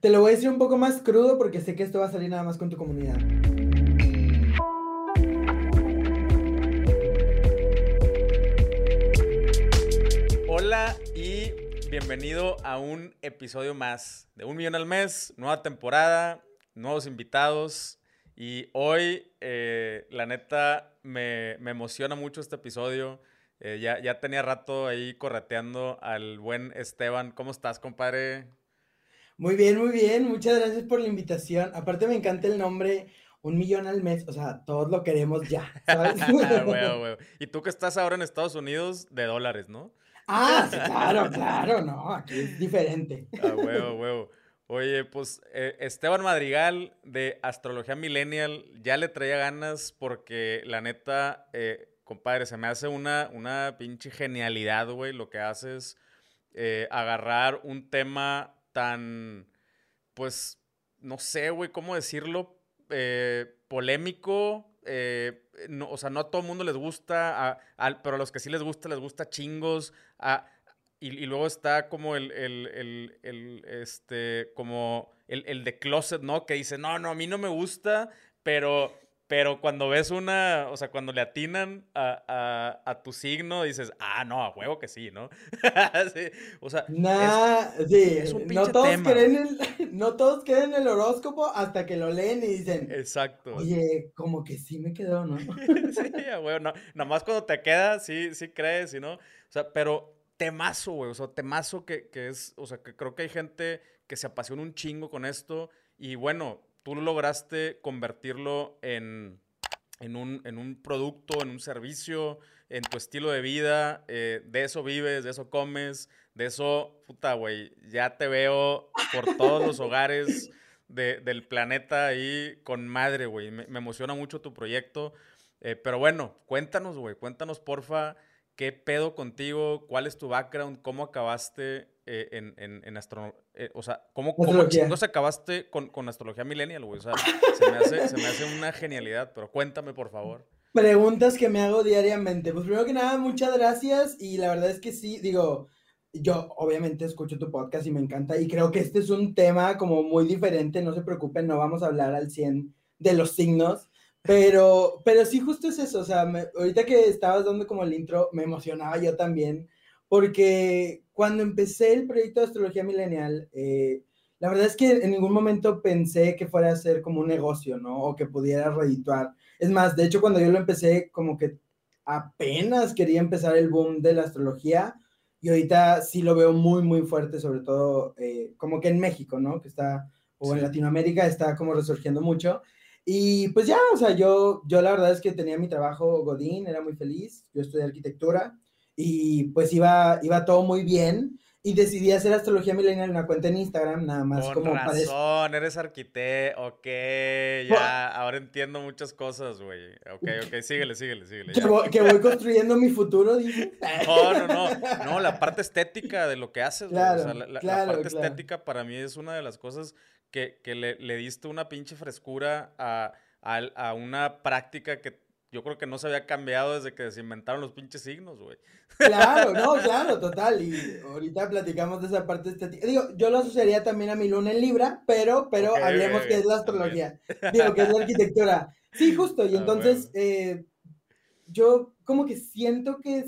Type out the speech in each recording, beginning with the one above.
te lo voy a decir un poco más crudo porque sé que esto va a salir nada más con tu comunidad. Hola y bienvenido a un episodio más de Un Millón al Mes, nueva temporada, nuevos invitados. Y hoy, eh, la neta, me, me, emociona mucho este episodio. Eh, ya, ya tenía rato ahí correteando al buen Esteban. ¿Cómo estás, compadre? Muy bien, muy bien. Muchas gracias por la invitación. Aparte me encanta el nombre un millón al mes. O sea, todos lo queremos ya, ¿sabes? Y tú que estás ahora en Estados Unidos, de dólares, ¿no? Ah, sí, claro, claro, no. Aquí es diferente. Ah, huevo, huevo. Oye, pues eh, Esteban Madrigal de Astrología Millennial ya le traía ganas porque la neta, eh, compadre, se me hace una, una pinche genialidad, güey, lo que haces, eh, agarrar un tema tan, pues, no sé, güey, cómo decirlo, polémico, no, o sea, no a todo el mundo les gusta, pero a los que sí les gusta, les gusta chingos, a y, luego está como el, el, el, este, como el, de closet, ¿no? Que dice, no, no, a mí no me gusta, pero, pero cuando ves una, o sea, cuando le atinan a, a, a tu signo, dices, ah, no, a huevo que sí, ¿no? sí, o sea, sí, es un no todos creen el, no todos creen el horóscopo hasta que lo leen y dicen, exacto. Oye, como que sí me quedó, ¿no? sí, a huevo, no, nada más cuando te queda, sí, sí crees, ¿no? O sea, pero temazo, güey. O sea, temazo que, que, es, o sea, que creo que hay gente que se apasiona un chingo con esto. Y bueno, tú lograste convertirlo en, en, un, en un producto, en un servicio, en tu estilo de vida. Eh, de eso vives, de eso comes, de eso, puta, güey. Ya te veo por todos los hogares de, del planeta ahí con madre, güey. Me, emociona mucho tu proyecto. Eh, pero bueno, cuéntanos, güey. Cuéntanos, porfa ¿Qué pedo contigo? ¿Cuál es tu background? ¿Cómo acabaste eh, en, en, en eh, o sea, ¿cómo, cómo chingos acabaste con, con, astrología millennial, güey? O sea, se me, hace, se me hace una genialidad, pero cuéntame, por favor. Preguntas que me hago diariamente. Pues primero que nada, muchas gracias. Y la verdad es que sí, digo, yo obviamente escucho tu podcast y me encanta. Y creo que este es un tema como muy diferente. No se preocupen, no vamos a hablar al 100 de los signos. Pero, pero sí, justo es eso. O sea, ahorita que estabas dando como el intro, me emocionaba yo también, porque cuando empecé el proyecto de Astrología Milenial, eh, la verdad es que en ningún momento pensé que fuera a ser como un negocio, ¿no? O que pudiera redituar. Es más, de hecho, cuando yo lo empecé, como que apenas quería empezar el boom de la astrología. Y ahorita sí lo veo muy, muy fuerte, sobre todo eh, como que en México, ¿no? Que está, o en Latinoamérica está como resurgiendo mucho. Y pues ya, o sea, yo, yo la verdad es que tenía mi trabajo Godín, era muy feliz, yo estudié arquitectura y pues iba, iba todo muy bien y decidí hacer astrología milenial en una cuenta en Instagram, nada más Con como razón, eres arquitecto, ok, ya, ahora entiendo muchas cosas, güey. Ok, ok, síguele, síguele, síguele. Que voy, que voy, construyendo mi futuro, dije. No, no, no, no, la parte estética de lo que haces, claro, o sea, la, parte estética para mí es una de las cosas que, que le, le, diste una pinche frescura a, a, a, una práctica que yo creo que no se había cambiado desde que se inventaron los pinches signos, güey. Claro, no, claro, total. Y ahorita platicamos de esa parte estética. Digo, yo lo asociaría también a mi luna en Libra, pero, pero hablemos que es la astrología. Digo, que es la arquitectura. Sí, justo. Y ah, entonces, eh, yo como que siento que,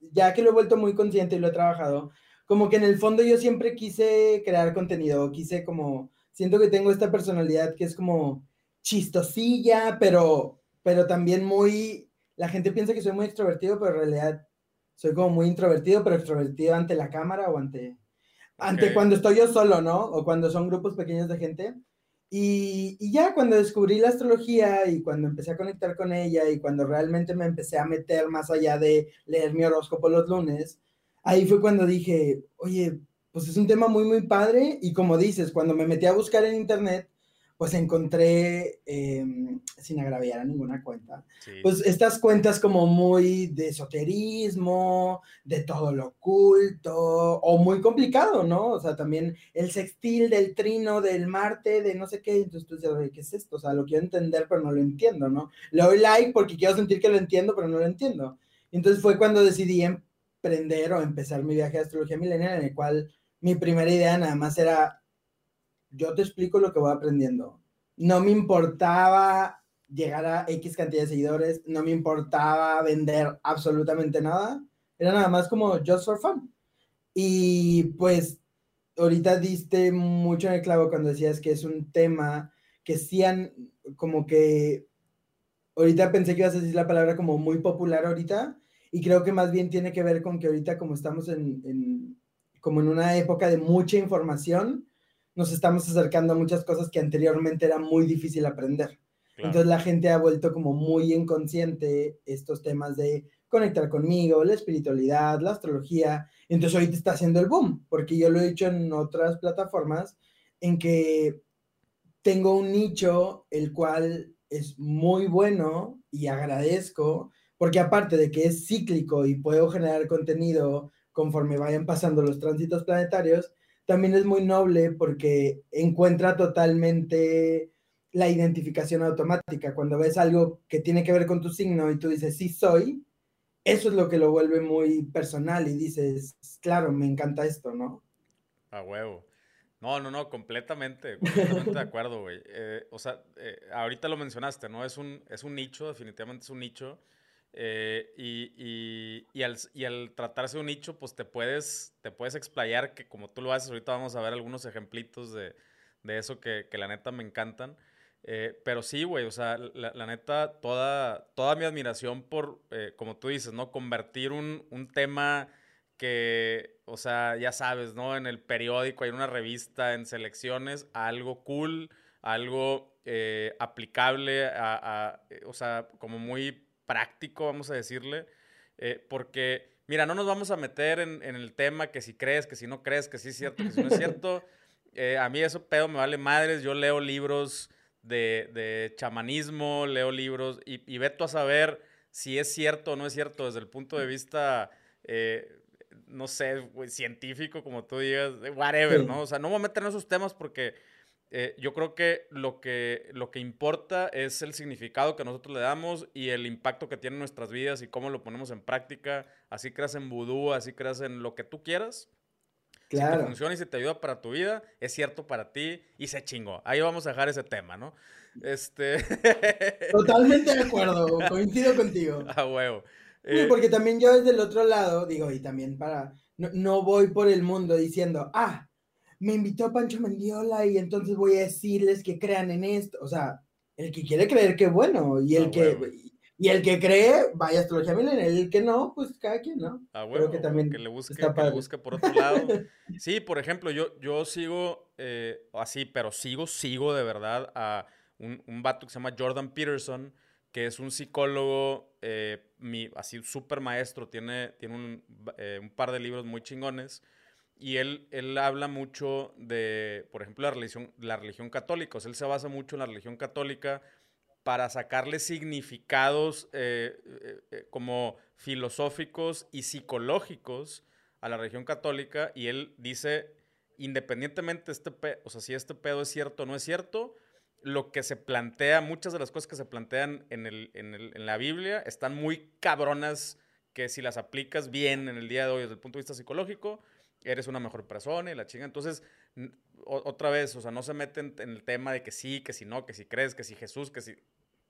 ya que lo he vuelto muy consciente y lo he trabajado, como que en el fondo yo siempre quise crear contenido, quise como siento que tengo esta personalidad que es como chistosilla, pero, pero también muy, la gente piensa que soy muy extrovertido, pero en realidad soy como muy introvertido, pero extrovertido ante la cámara o ante, ante cuando estoy yo solo, ¿no? O cuando son grupos pequeños de gente. Y, y, ya cuando descubrí la astrología y cuando empecé a conectar con ella y cuando realmente me empecé a meter más allá de leer mi horóscopo los lunes, ahí fue cuando dije, oye, pues es un tema muy, muy padre y como dices, cuando me metí a buscar en internet, pues encontré, em, sin agraviar a ninguna cuenta, pues estas cuentas como muy de esoterismo, de todo lo oculto, o muy complicado, ¿no? O sea, también el sextil del trino del Marte, de no sé qué, entonces tú dices, ¿qué es esto? O sea, lo quiero entender, pero no lo entiendo, ¿no? Le doy like porque quiero sentir que lo entiendo, pero no lo entiendo. Entonces fue cuando decidí emprender o empezar mi viaje a astrología milenial, en el cual mi primera idea nada más era yo te explico lo que voy aprendiendo. No me importaba llegar a X cantidad de seguidores, no me importaba vender absolutamente nada, era nada más como just for fun. Y pues ahorita diste mucho en el clavo cuando decías que es un tema que sí han, como que, ahorita pensé que ibas a decir la palabra como muy popular ahorita, y creo que más bien tiene que ver con que ahorita como estamos en, como en una época de mucha información, nos estamos acercando a muchas cosas que anteriormente era muy difícil aprender. Entonces la gente ha vuelto como muy inconsciente estos temas de conectar conmigo, la espiritualidad, la astrología. Entonces ahorita está haciendo el boom, porque yo lo he dicho en otras plataformas en que tengo un nicho el cual es muy bueno y agradezco, porque aparte de que es cíclico y puedo generar contenido conforme vayan pasando los tránsitos planetarios, también es muy noble porque encuentra totalmente la identificación automática. Cuando ves algo que tiene que ver con tu signo y tú dices, sí soy, eso es lo que lo vuelve muy personal y dices, claro, me encanta esto, ¿no? A huevo. No, no, no, completamente, completamente de acuerdo, güey. Eh, o sea, eh, ahorita lo mencionaste, ¿no? Es un, es un nicho, definitivamente es un nicho. Eh, y, y, y, al, y, al, tratarse de un nicho, pues te puedes, te puedes explayar, que como tú lo haces, ahorita vamos a ver algunos ejemplitos de, de eso que, que, la neta me encantan. Eh, pero sí, güey, o sea, la, neta, toda, toda mi admiración por, eh, como tú dices, ¿no? Convertir un, un, tema que, o sea, ya sabes, ¿no? En el periódico, hay una revista, en selecciones, a algo cool, algo eh, aplicable, a, o sea, como muy práctico, vamos a decirle, porque, mira, no nos vamos a meter en, en, el tema que si crees, que si no crees, que sí es cierto, que si no es cierto. a mí eso pedo me vale madres, yo leo libros de, chamanismo, leo libros y, y veto a saber si es cierto o no es cierto desde el punto de vista, eh, no sé, científico, como tú digas, whatever, ¿no? O sea, no me voy a meter en esos temas porque eh, yo creo que lo, que lo que importa es el significado que nosotros le damos y el impacto que tiene en nuestras vidas y cómo lo ponemos en práctica. Así creas en vudú, así creas en lo que tú quieras. Claro. Si te funciona y si te ayuda para tu vida, es cierto para ti y se chingó. Ahí vamos a dejar ese tema, ¿no? Este. Totalmente de acuerdo, coincido contigo. A huevo. Eh, porque también yo desde el otro lado, digo, y también para. No, voy por el mundo diciendo, ah, me invitó Pancho Mendiola y entonces voy a decirles que crean en esto. O sea, el que quiere creer, qué bueno. Y el que. Y el que cree, vaya astrología milen, el que no, pues cada quien, ¿no? Ah, bueno, Creo que también que le busque, que le busque por otro lado. sí, por ejemplo, yo, yo sigo eh, así, pero sigo, sigo de verdad a un, un vato que se llama Jordan Peterson, que es un psicólogo, eh, mi, así súper maestro, tiene, tiene un, eh, un, par de libros muy chingones. Y él, él habla mucho de, por ejemplo, la religión, la religión católica. O sea, él se basa mucho en la religión católica para sacarle significados eh, eh, eh, como filosóficos y psicológicos a la religión católica y él dice, independientemente este o sea, si este pedo es cierto o no es cierto, lo que se plantea, muchas de las cosas que se plantean en, el, en, el, en la Biblia están muy cabronas que si las aplicas bien en el día de hoy desde el punto de vista psicológico, eres una mejor persona y la chinga. Entonces, otra vez, o sea, no se meten en el tema de que sí, que si no, que si crees, que si Jesús, que si...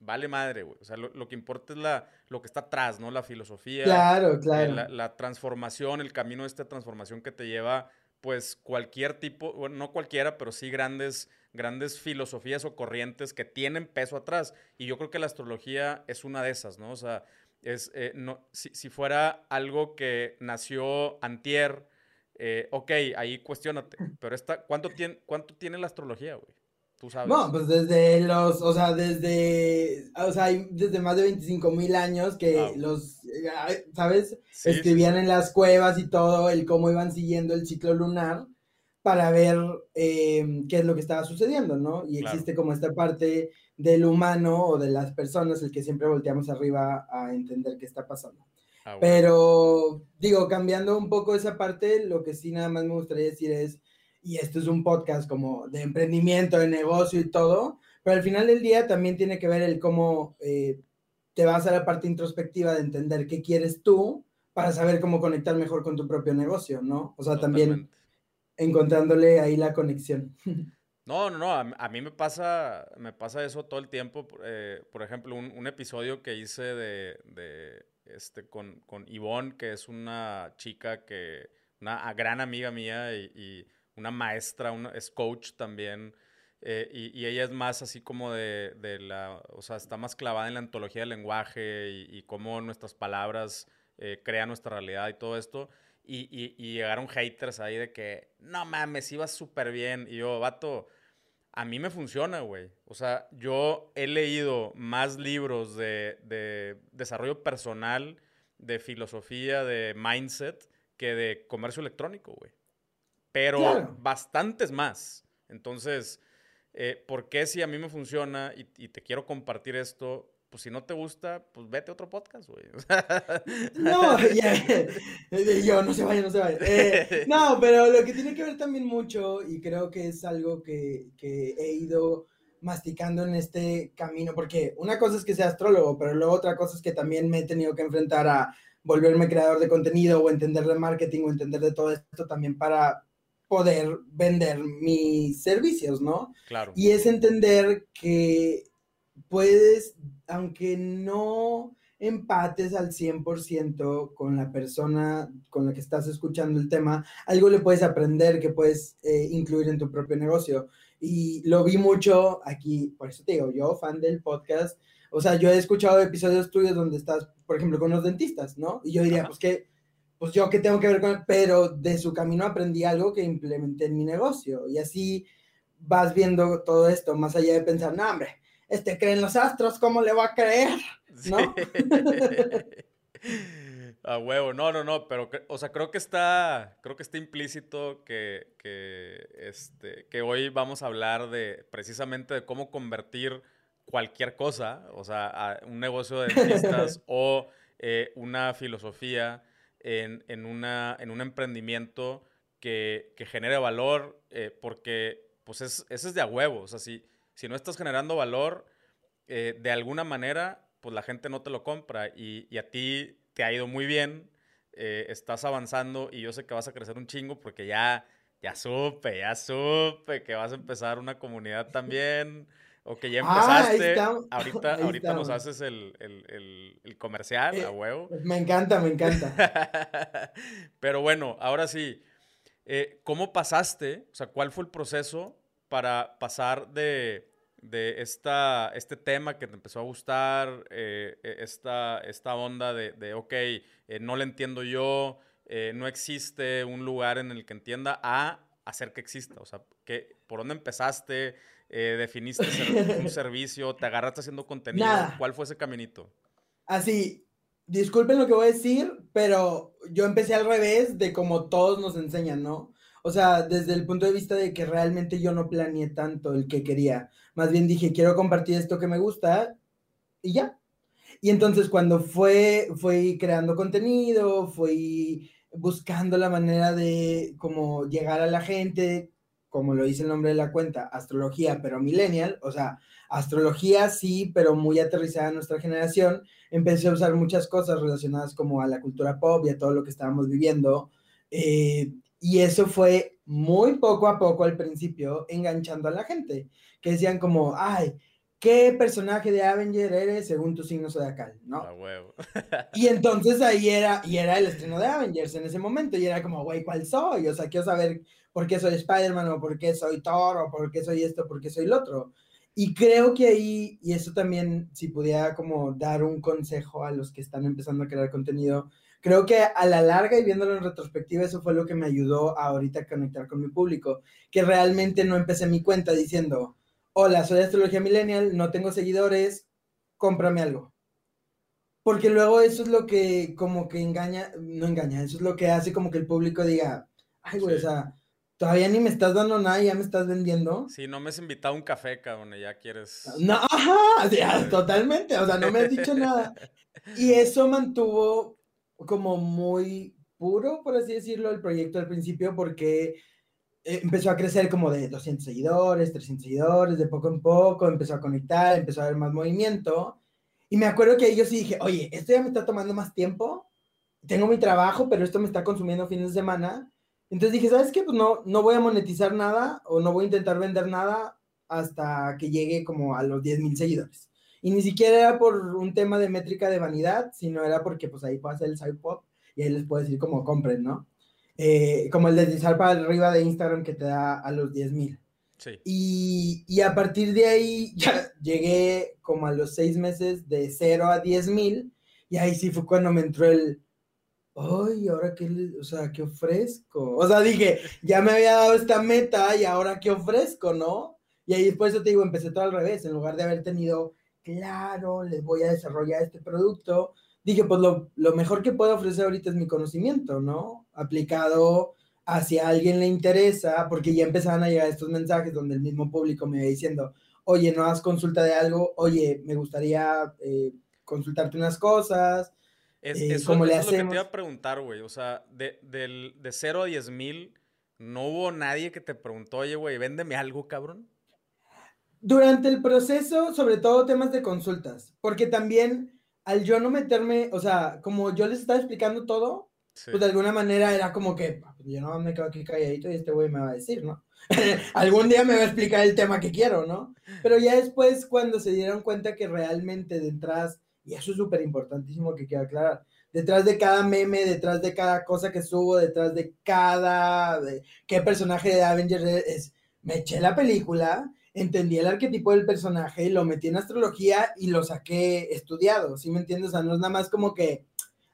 Vale madre, güey. O sea, lo, que importa es la, lo que está atrás, ¿no? La filosofía. Claro, eh, claro. la, transformación, el camino de esta transformación que te lleva, pues, cualquier tipo, bueno, no cualquiera, pero sí grandes, grandes filosofías o corrientes que tienen peso atrás. Y yo creo que la astrología es una de esas, ¿no? O sea, es, eh, no, si, si fuera algo que nació antier eh, ok, ahí cuestionate, pero esta, ¿cuánto, tiene, ¿cuánto tiene la astrología, güey? Tú sabes. No, pues desde los, o sea, desde, o sea, desde más de 25 mil años que ah. los, eh, ¿sabes? Escribían en las cuevas y todo el cómo iban siguiendo el ciclo lunar para ver eh, qué es lo que estaba sucediendo, ¿no? Y existe como esta parte del humano o de las personas, el que siempre volteamos arriba a entender qué está pasando. Ah, Pero digo, cambiando un poco esa parte, lo que sí nada más me gustaría decir es, y esto es un podcast como de emprendimiento, de negocio y todo, pero al final del día también tiene que ver el cómo eh, te vas a la parte introspectiva de entender qué quieres tú para saber cómo conectar mejor con tu propio negocio, ¿no? O sea, también encontrándole ahí la conexión. No, no, no, a, mí me pasa, me pasa eso todo el tiempo. Eh, por ejemplo, un, episodio que hice de, este, con, con que es una chica que, una gran amiga mía y, una maestra, una, es coach también. Eh, y, ella es más así como de, la, o sea, está más clavada en la antología del lenguaje y, cómo nuestras palabras eh, crean nuestra realidad y todo esto. Y, llegaron haters ahí de que, no mames, iba súper bien. Y yo, vato, a mí me funciona, güey. O sea, yo he leído más libros de, desarrollo personal, de filosofía, de mindset, que de comercio electrónico, güey. Pero bastantes más. Entonces, eh, ¿por qué si a mí me funciona y, te quiero compartir esto? Pues si no te gusta, pues vete a otro podcast, güey. no, ya, yo, no se vaya, no se vaya. Eh, no, pero lo que tiene que ver también mucho, y creo que es algo que, que he ido masticando en este camino, porque una cosa es que sea astrólogo, pero luego otra cosa es que también me he tenido que enfrentar a volverme creador de contenido o entender de marketing o entender de todo esto también para poder vender mis servicios, ¿no? Claro. Y es entender que puedes, aunque no empates al 100% con la persona con la que estás escuchando el tema, algo le puedes aprender que puedes eh, incluir en tu propio negocio. Y lo vi mucho aquí, por eso te digo, yo fan del podcast, o sea, yo he escuchado episodios tuyos donde estás, por ejemplo, con los dentistas, ¿no? Y yo diría, pues que pues yo qué tengo que ver con él, pero de su camino aprendí algo que implementé en mi negocio y así vas viendo todo esto, más allá de pensar, no, hombre, este cree en los astros, ¿cómo le va a creer? ¿No? a huevo, no, no, no, pero, o sea, creo que está, creo que está implícito que, que, este, que hoy vamos a hablar de, precisamente de cómo convertir cualquier cosa, o sea, un negocio de dentistas o eh, una filosofía en, una, en un emprendimiento que, genere valor, eh, porque pues es, ese es de a huevo. O sea, si, si no estás generando valor, eh, de alguna manera, pues la gente no te lo compra y, a ti te ha ido muy bien, eh, estás avanzando y yo sé que vas a crecer un chingo porque ya, ya supe, ya supe que vas a empezar una comunidad también. O que ya ah, empezaste. ahorita ahorita nos haces el, comercial a eh, huevo. Me encanta, me encanta. Pero bueno, ahora sí. Eh, ¿Cómo pasaste? O sea, ¿cuál fue el proceso para pasar de, esta, este tema que te empezó a gustar, eh, e, esta, esta onda de, de ok, no lo entiendo yo, no existe un lugar en el que entienda, a hacer que exista? O sea, ¿qué, ¿por dónde empezaste? Eh, definiste un servicio, te agarraste haciendo contenido. ¿Cuál fue ese caminito? Así, disculpen lo que voy a decir, pero yo empecé al revés de como todos nos enseñan, ¿no? O sea, desde el punto de vista de que realmente yo no planeé tanto el que quería. Más bien dije, quiero compartir esto que me gusta y ya. Y entonces cuando fue, fui creando contenido, fui buscando la manera de como llegar a la gente, como lo dice el nombre de la cuenta, astrología, pero millennial, o sea, astrología sí, pero muy aterrizada en nuestra generación, empecé a usar muchas cosas relacionadas como a la cultura pop y a todo lo que estábamos viviendo. Eh, y eso fue muy poco a poco al principio enganchando a la gente, que decían como, ay, ¿qué personaje de Avenger eres según tu signo zodiacal? ¿No? huevo. y entonces ahí era, y era el estreno de Avengers en ese momento, y era como, güey, ¿cuál soy? O sea, quiero saber por qué soy Spider-Man, o por qué soy Thor, o por qué soy esto, por qué soy el otro. Y creo que ahí, y eso también, si pudiera como dar un consejo a los que están empezando a crear contenido, creo que a la larga y viéndolo en retrospectiva, eso fue lo que me ayudó a ahorita a conectar con mi público, que realmente no empecé mi cuenta diciendo, hola, soy Astrología Millennial, no tengo seguidores, cómprame algo. Porque luego eso es lo que como que engaña, no engaña, eso es lo que hace como que el público diga, ay, güey, o sea, todavía ni me estás dando nada y ya me estás vendiendo. Sí, no me has invitado a un café, cabrón, ya quieres. No, ajá, totalmente, o sea, no me has dicho nada. Y eso mantuvo como muy puro, por así decirlo, el proyecto al principio, porque eh, empezó a crecer como de 200 seguidores, 300 seguidores, de poco en poco, empezó a conectar, empezó a haber más movimiento. Y me acuerdo que yo sí dije, oye, esto ya me está tomando más tiempo, tengo mi trabajo, pero esto me está consumiendo fines de semana. Entonces dije, ¿sabes qué? Pues no, no voy a monetizar nada o no voy a intentar vender nada hasta que llegue como a los 10 mil seguidores. Y ni siquiera era por un tema de métrica de vanidad, sino era porque pues ahí hacer el side pop y ahí les puedo decir como compren, ¿no? Eh, como el deslizar para arriba de Instagram que te da a los 10 mil. Sí. Y, y, a partir de ahí ya llegué como a los seis meses de 0 a 10 mil y ahí sí fue cuando me entró el, ay, ¿ahora qué, o sea, qué ofrezco? O sea, dije, ya me había dado esta meta y ahora qué ofrezco, ¿no? Y ahí después te digo, empecé todo al revés, en lugar de haber tenido, claro, les voy a desarrollar este producto, dije, pues lo, lo mejor que puedo ofrecer ahorita es mi conocimiento, ¿no? Aplicado hacia alguien le interesa, porque ya empezaban a llegar estos mensajes donde el mismo público me iba diciendo, oye, no has consulta de algo, oye, me gustaría eh, consultarte unas cosas, es, eh, eso, es lo que te iba a preguntar, güey. O sea, de, del, de 0 a 10 mil, ¿no hubo nadie que te preguntó, oye, güey, véndeme algo, cabrón? Durante el proceso, sobre todo temas de consultas, porque también al yo no meterme, o sea, como yo les estaba explicando todo, pues de alguna manera era como que ah, pues yo no me quedo aquí calladito y este güey me va a decir, ¿no? Algún día me va a explicar el tema que quiero, ¿no? Pero ya después, cuando se dieron cuenta que realmente detrás y eso es súper importantísimo que quiero aclarar. Detrás de cada meme, detrás de cada cosa que subo, detrás de cada... ¿Qué personaje de Avengers es? Me eché la película, entendí el arquetipo del personaje, lo metí en astrología y lo saqué estudiado, ¿sí me entiendes? O sea, no es nada más como que,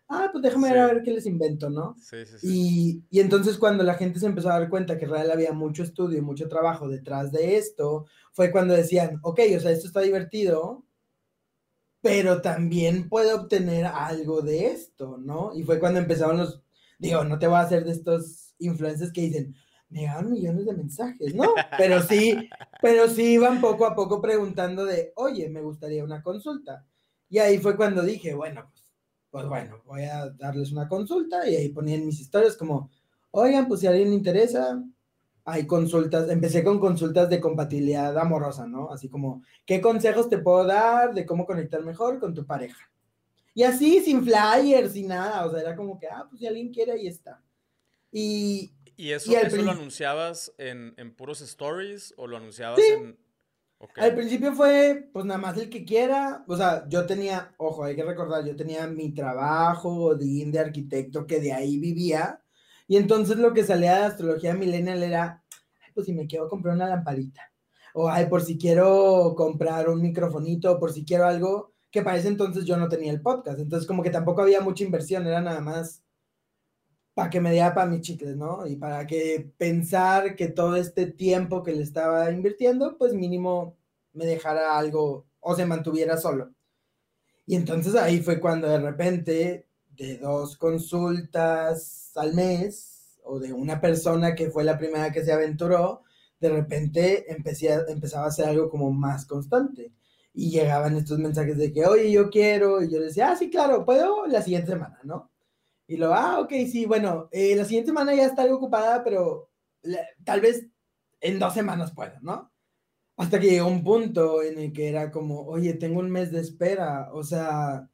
ah, pues déjame ver a ver qué les invento, ¿no? Sí, sí, sí. Y, y, entonces cuando la gente se empezó a dar cuenta que realmente había mucho estudio y mucho trabajo detrás de esto, fue cuando decían, ok, o sea, esto está divertido, pero también puede obtener algo de esto, ¿no? Y fue cuando empezaron los, digo, no te voy a hacer de estos influencers que dicen, me llegaron millones de mensajes, ¿no? Pero sí, pero sí iban poco a poco preguntando de, oye, me gustaría una consulta. Y ahí fue cuando dije, bueno, pues, pues bueno, voy a darles una consulta y ahí ponían mis historias como, oigan, pues si a alguien le interesa, hay consultas, empecé con consultas de compatibilidad amorosa, ¿no? Así como, ¿qué consejos te puedo dar de cómo conectar mejor con tu pareja? Y así, sin flyers, sin nada, o sea, era como que, ah, pues si alguien quiere, ahí está. Y... ¿Y eso, eso lo anunciabas en, en, puros stories o lo anunciabas en...? Al principio fue, pues nada más el que quiera, o sea, yo tenía, ojo, hay que recordar, yo tenía mi trabajo de, de arquitecto que de ahí vivía, y entonces lo que salía de astrología millennial era, pues si me quiero comprar una lamparita, o ay, por si quiero comprar un microfonito, o por si quiero algo, que para ese entonces yo no tenía el podcast, entonces como que tampoco había mucha inversión, era nada más para que me diera para mis chicles, ¿no? Y para que pensar que todo este tiempo que le estaba invirtiendo, pues mínimo me dejara algo o se mantuviera solo. Y entonces ahí fue cuando de repente de dos consultas al mes o de una persona que fue la primera que se aventuró, de repente empecé empezaba a ser algo como más constante. Y llegaban estos mensajes de que, oye, yo quiero, y yo decía, ah, sí, claro, puedo la siguiente semana, ¿no? Y luego, ah, ok, sí, bueno, eh, la siguiente semana ya está algo ocupada, pero tal vez en dos semanas puedo, ¿no? Hasta que llegó un punto en el que era como, oye, tengo un mes de espera, o sea,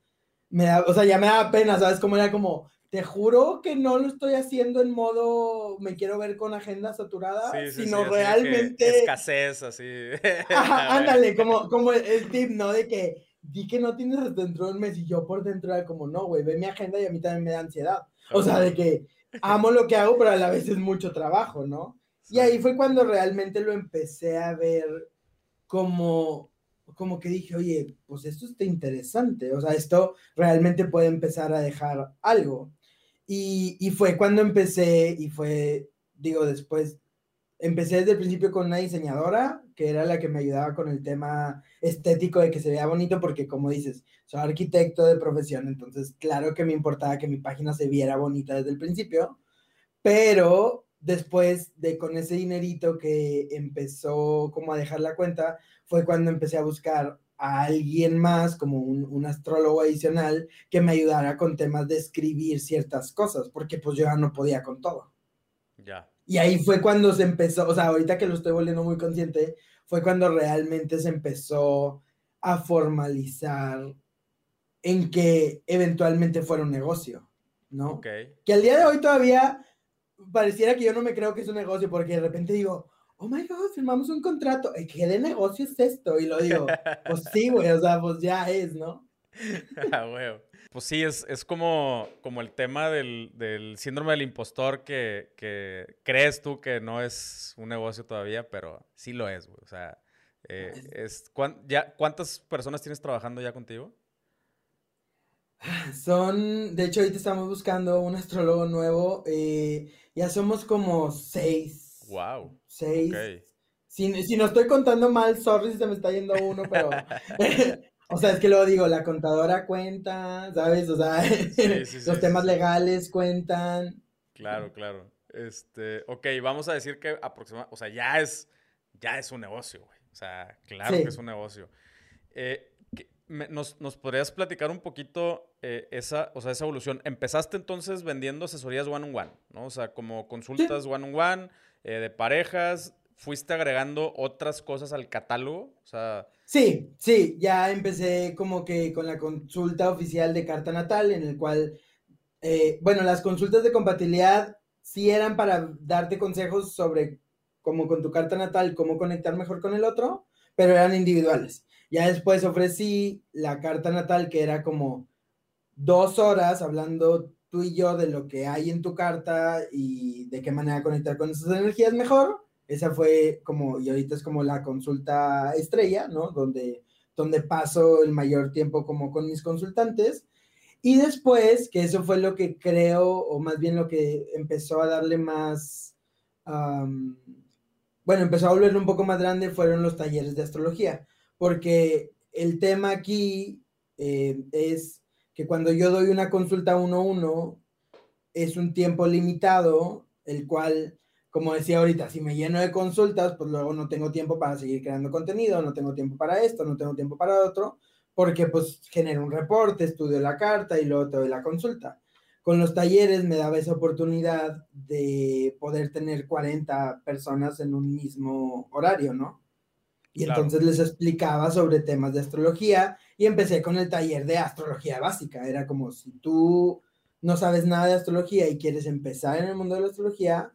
me da, o sea, ya me da pena, ¿sabes? Como era como, te juro que no lo estoy haciendo en modo me quiero ver con agenda saturada, sino realmente... Escasez, así. ándale, como, como el, tip, ¿no? De que di que no tienes hasta dentro de un mes y yo por dentro era como, no, güey, ve mi agenda y a mí también me da ansiedad. O sea, de que amo lo que hago, pero a la vez es mucho trabajo, ¿no? Y ahí fue cuando realmente lo empecé a ver como como que dije, oye, pues esto está interesante, o sea, esto realmente puede empezar a dejar algo. Y, y fue cuando empecé, y fue, digo, después, empecé desde el principio con una diseñadora, que era la que me ayudaba con el tema estético de que se vea bonito, porque como dices, soy arquitecto de profesión, entonces claro que me importaba que mi página se viera bonita desde el principio, pero después de con ese dinerito que empezó como a dejar la cuenta, fue cuando empecé a buscar a alguien más, como un, astrólogo adicional, que me ayudara con temas de escribir ciertas cosas, porque pues yo ya no podía con todo. Ya. Y ahí fue cuando se empezó, o sea, ahorita que lo estoy volviendo muy consciente, fue cuando realmente se empezó a formalizar en que eventualmente fuera un negocio, ¿no? Que al día de hoy todavía pareciera que yo no me creo que es un negocio, porque de repente digo, oh my god, firmamos un contrato, ¿qué de negocio es esto? Y lo digo, pues sí, güey, o sea, pues ya es, ¿no? ah, güey. Pues sí, es, es como, como el tema del, del síndrome del impostor que, que, crees tú que no es un negocio todavía, pero sí lo es, güey. O sea, eh, es, ya, ¿cuántas personas tienes trabajando ya contigo? Son, de hecho, ahorita estamos buscando un astrólogo nuevo. Eh, ya somos como seis. Wow. Seis. Si, si no estoy contando mal, sorry si se me está yendo uno, pero O sea, es que luego digo, la contadora cuenta, ¿sabes? O sea, los temas legales cuentan. Claro, claro. Este, ok, vamos a decir que aproximadamente, o sea, ya es, ya es un negocio, güey. O sea, claro que es un negocio. Eh, nos, nos, podrías platicar un poquito eh, esa, o sea, esa evolución? Empezaste entonces vendiendo asesorías one-on-one, ¿no? O sea, como consultas one-on-one, eh, de parejas, ¿fuiste agregando otras cosas al catálogo? O sea... Sí, sí, ya empecé como que con la consulta oficial de carta natal, en el cual, eh, bueno, las consultas de compatibilidad sí eran para darte consejos sobre cómo con tu carta natal, cómo conectar mejor con el otro, pero eran individuales. Ya después ofrecí la carta natal, que era como dos horas hablando tú y yo de lo que hay en tu carta y de qué manera conectar con esas energías mejor. Esa fue como, y ahorita es como la consulta estrella, ¿no? Donde, donde paso el mayor tiempo como con mis consultantes. Y después, que eso fue lo que creo, o más bien lo que empezó a darle más, bueno, empezó a volverlo un poco más grande, fueron los talleres de astrología, porque el tema aquí eh, es que cuando yo doy una consulta uno a uno, es un tiempo limitado, el cual como decía ahorita, si me lleno de consultas, pues luego no tengo tiempo para seguir creando contenido, no tengo tiempo para esto, no tengo tiempo para otro, porque pues genero un reporte, estudio la carta y luego te doy la consulta. Con los talleres me daba esa oportunidad de poder tener 40 personas en un mismo horario, ¿no? Y entonces les explicaba sobre temas de astrología y empecé con el taller de astrología básica. Era como si tú no sabes nada de astrología y quieres empezar en el mundo de la astrología,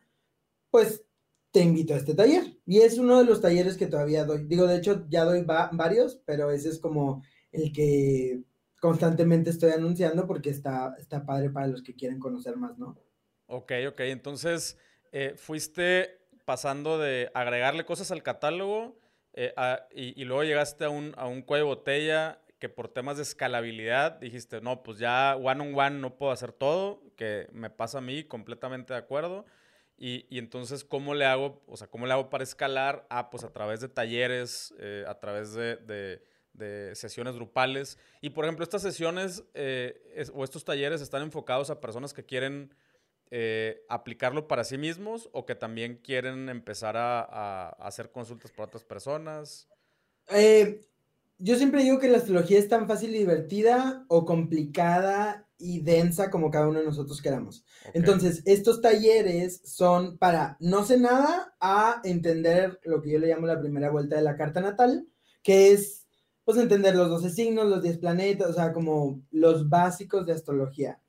pues te invito a este taller. Y es uno de los talleres que todavía doy. Digo, de hecho, ya doy varios, pero ese es como el que constantemente estoy anunciando porque está, está padre para los que quieren conocer más, ¿no? Ok, ok. Entonces, eh, fuiste pasando de agregarle cosas al catálogo eh, y, luego llegaste a un, a un cuello de botella que por temas de escalabilidad dijiste, no, pues ya one on one no puedo hacer todo, que me pasa a mí, completamente de acuerdo. Y, entonces, ¿cómo le hago? O sea, ¿cómo le hago para escalar? Ah, pues a través de talleres, eh, a través de, sesiones grupales. Y, por ejemplo, estas sesiones eh, o estos talleres están enfocados a personas que quieren eh, aplicarlo para sí mismos o que también quieren empezar a, a hacer consultas para otras personas. yo siempre digo que la astrología es tan fácil y divertida o complicada y densa como cada uno de nosotros queramos. Entonces, estos talleres son para no sé nada a entender lo que yo le llamo la primera vuelta de la carta natal, que es pues entender los 12 signos, los 10 planetas, o sea, como los básicos de astrología.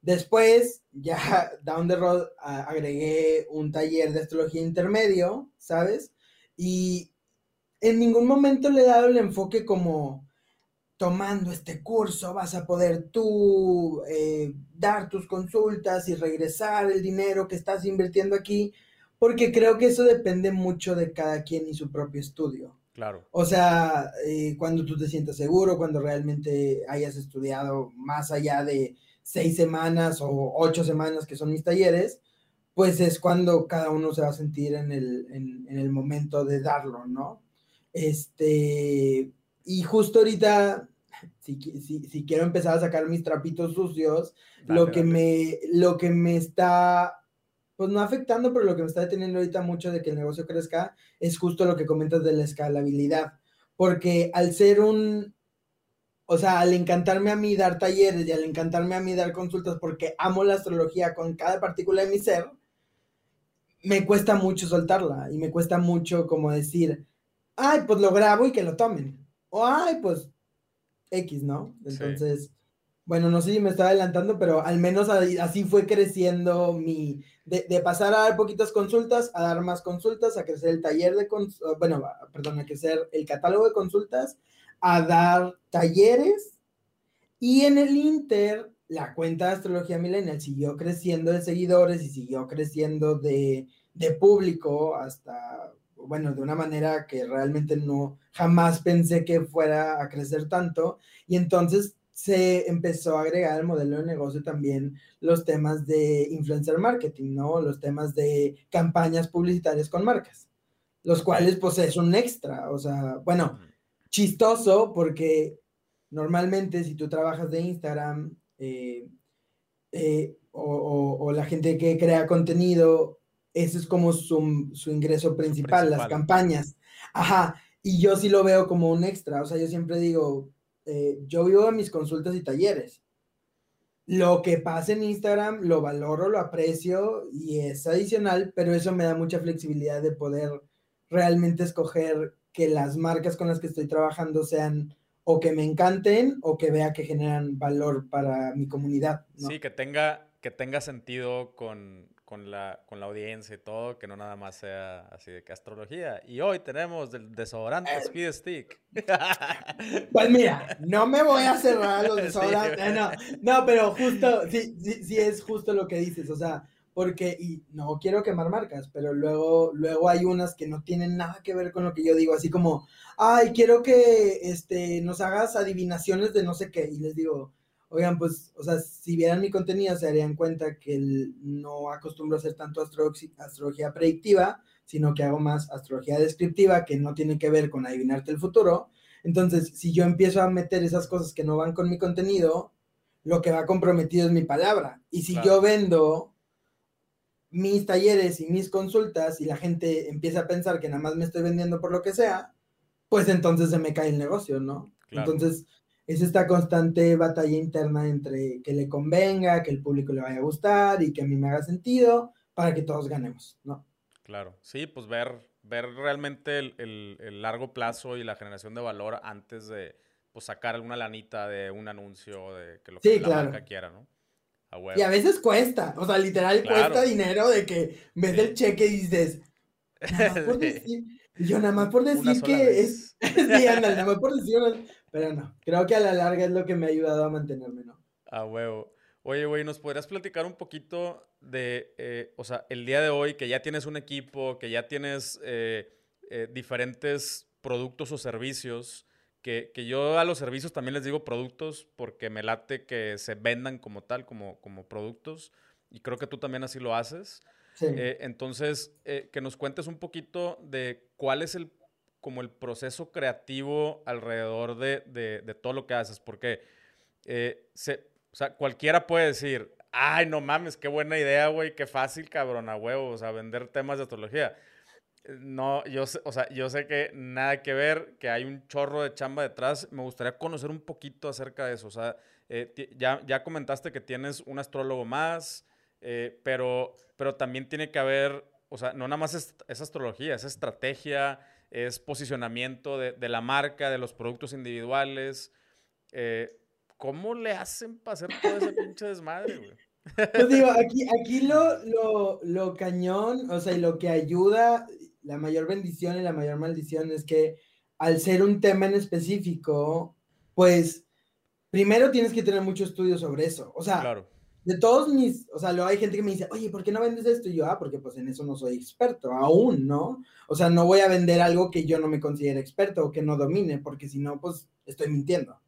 Después, ya down the road, agregué un taller de astrología intermedio, ¿sabes? Y en ningún momento le he dado el enfoque como tomando este curso vas a poder tú eh, dar tus consultas y regresar el dinero que estás invirtiendo aquí, porque creo que eso depende mucho de cada quien y su propio estudio. Claro. O sea, eh, cuando tú te sientas seguro, cuando realmente hayas estudiado más allá de seis semanas o ocho semanas que son mis talleres, pues es cuando cada uno se va a sentir en el, en el momento de darlo, ¿no? Este, y justo ahorita, si, si, quiero empezar a sacar mis trapitos sucios, lo, que Me, lo que me está, pues no afectando, pero lo que me está deteniendo ahorita mucho de que el negocio crezca es justo lo que comentas de la escalabilidad. Porque al ser un, o sea, al encantarme a mí dar talleres y al encantarme a mí dar consultas porque amo la astrología con cada partícula de mi ser, me cuesta mucho soltarla y me cuesta mucho como decir, ay, pues lo grabo y que lo tomen. O, ay, pues X, ¿no? Entonces, bueno, no sé si me estaba adelantando, pero al menos así fue creciendo mi, de, pasar a dar poquitas consultas, a dar más consultas, a crecer el taller de, bueno, perdón, a crecer el catálogo de consultas, a dar talleres, y en el Inter, la cuenta de Astrología Millennial siguió creciendo de seguidores y siguió creciendo de, de público hasta, bueno, de una manera que realmente no, jamás pensé que fuera a crecer tanto, y entonces se empezó a agregar al modelo de negocio también los temas de influencer marketing, ¿no? Los temas de campañas publicitarias con marcas, los cuales pues es un extra, o sea, bueno, chistoso porque normalmente si tú trabajas de Instagram eh, eh, o, la gente que crea contenido, eso es como su, su ingreso principal, las campañas. Ajá, y yo sí lo veo como un extra, o sea, yo siempre digo, eh, yo vivo en mis consultas y talleres. Lo que pasa en Instagram lo valoro, lo aprecio y es adicional, pero eso me da mucha flexibilidad de poder realmente escoger que las marcas con las que estoy trabajando sean o que me encanten o que vea que generan valor para mi comunidad. Sí, que tenga, que tenga sentido con, con la, con la audiencia y todo, que no nada más sea así de que astrología. Y hoy tenemos el desodorante eh. Speed Stick. Pues mira, no me voy a cerrar los desodorantes. no, no, pero justo, sí, sí, sí es justo lo que dices, o sea, porque, y no quiero quemar marcas, pero luego, luego hay unas que no tienen nada que ver con lo que yo digo, así como, ay, quiero que este, nos hagas adivinaciones de no sé qué, y les digo, Oigan, pues, o sea, si vieran mi contenido se darían cuenta que no acostumbro a hacer tanto astrología predictiva, sino que hago más astrología descriptiva, que no tiene que ver con adivinarte el futuro. Entonces, si yo empiezo a meter esas cosas que no van con mi contenido, lo que va comprometido es mi palabra. Y si yo vendo mis talleres y mis consultas y la gente empieza a pensar que nada más me estoy vendiendo por lo que sea, pues entonces se me cae el negocio, ¿no? Entonces, es esta constante batalla interna entre que le convenga, que el público le vaya a gustar y que a mí me haga sentido para que todos ganemos, ¿no? Claro, sí, pues ver, ver realmente el, largo plazo y la generación de valor antes de pues, sacar alguna lanita de un anuncio, de que lo que la marca quiera, ¿no? y a veces cuesta, o sea, literal cuesta dinero de que ves el cheque y dices, nada más por decir, yo nada más por decir que es, sí, nada más por decir pero no, creo que a la larga es lo que me ha ayudado a mantenerme, ¿no? A huevo. Oye, güey, ¿nos podrías platicar un poquito de, eh, o sea, el día de hoy que ya tienes un equipo, que ya tienes eh, eh, diferentes productos o servicios, que, que, yo a los servicios también les digo productos porque me late que se vendan como tal, como, como productos, y creo que tú también así lo haces. Sí. entonces, que nos cuentes un poquito de cuál es el como el proceso creativo alrededor de, de, todo lo que haces, porque eh, se, o sea, cualquiera puede decir, ay, no mames, qué buena idea, güey, qué fácil, cabrón, a huevo, o sea, vender temas de astrología. No, yo sé, o sea, yo sé que nada que ver, que hay un chorro de chamba detrás. Me gustaría conocer un poquito acerca de eso. O sea, eh, ya, ya comentaste que tienes un astrólogo más, eh, pero, pero también tiene que haber, o sea, no nada más es, es astrología, es estrategia, es posicionamiento de, la marca, de los productos individuales. Eh, ¿Cómo le hacen para hacer todo ese pinche desmadre, güey? Pues digo, aquí, aquí lo, lo, cañón, o sea, y lo que ayuda, la mayor bendición y la mayor maldición es que al ser un tema en específico, pues primero tienes que tener mucho estudio sobre eso. O sea, claro de todos mis, o sea, lo hay gente que me dice, oye, ¿por qué no vendes esto? Y yo, ah, porque pues en eso no soy experto, aún, ¿no? O sea, no voy a vender algo que yo no me considere experto o que no domine, porque si no, pues estoy mintiendo.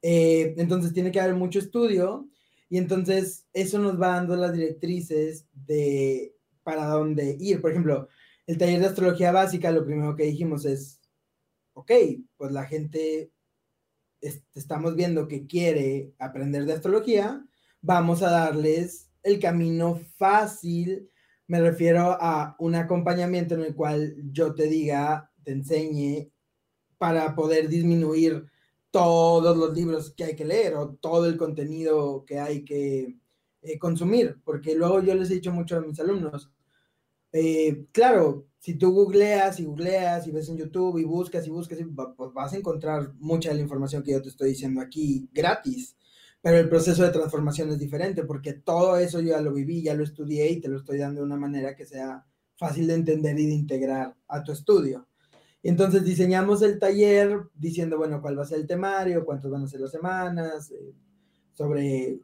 Eh, entonces tiene que haber mucho estudio y entonces eso nos va dando las directrices de para dónde ir. Por ejemplo, el taller de astrología básica, lo primero que dijimos es, ok, pues la gente, estamos viendo que quiere aprender de astrología, vamos a darles el camino fácil. Me refiero a un acompañamiento en el cual yo te diga, te enseñe para poder disminuir todos los libros que hay que leer o todo el contenido que hay que eh, consumir, porque luego yo les he dicho mucho a mis alumnos, eh, claro, si tú googleas y googleas y ves en YouTube y buscas y buscas, pues vas a encontrar mucha de la información que yo te estoy diciendo aquí gratis pero el proceso de transformación es diferente porque todo eso yo ya lo viví, ya lo estudié y te lo estoy dando de una manera que sea fácil de entender y de integrar a tu estudio. Y entonces diseñamos el taller diciendo, bueno, cuál va a ser el temario, cuántos van a ser las semanas, eh, sobre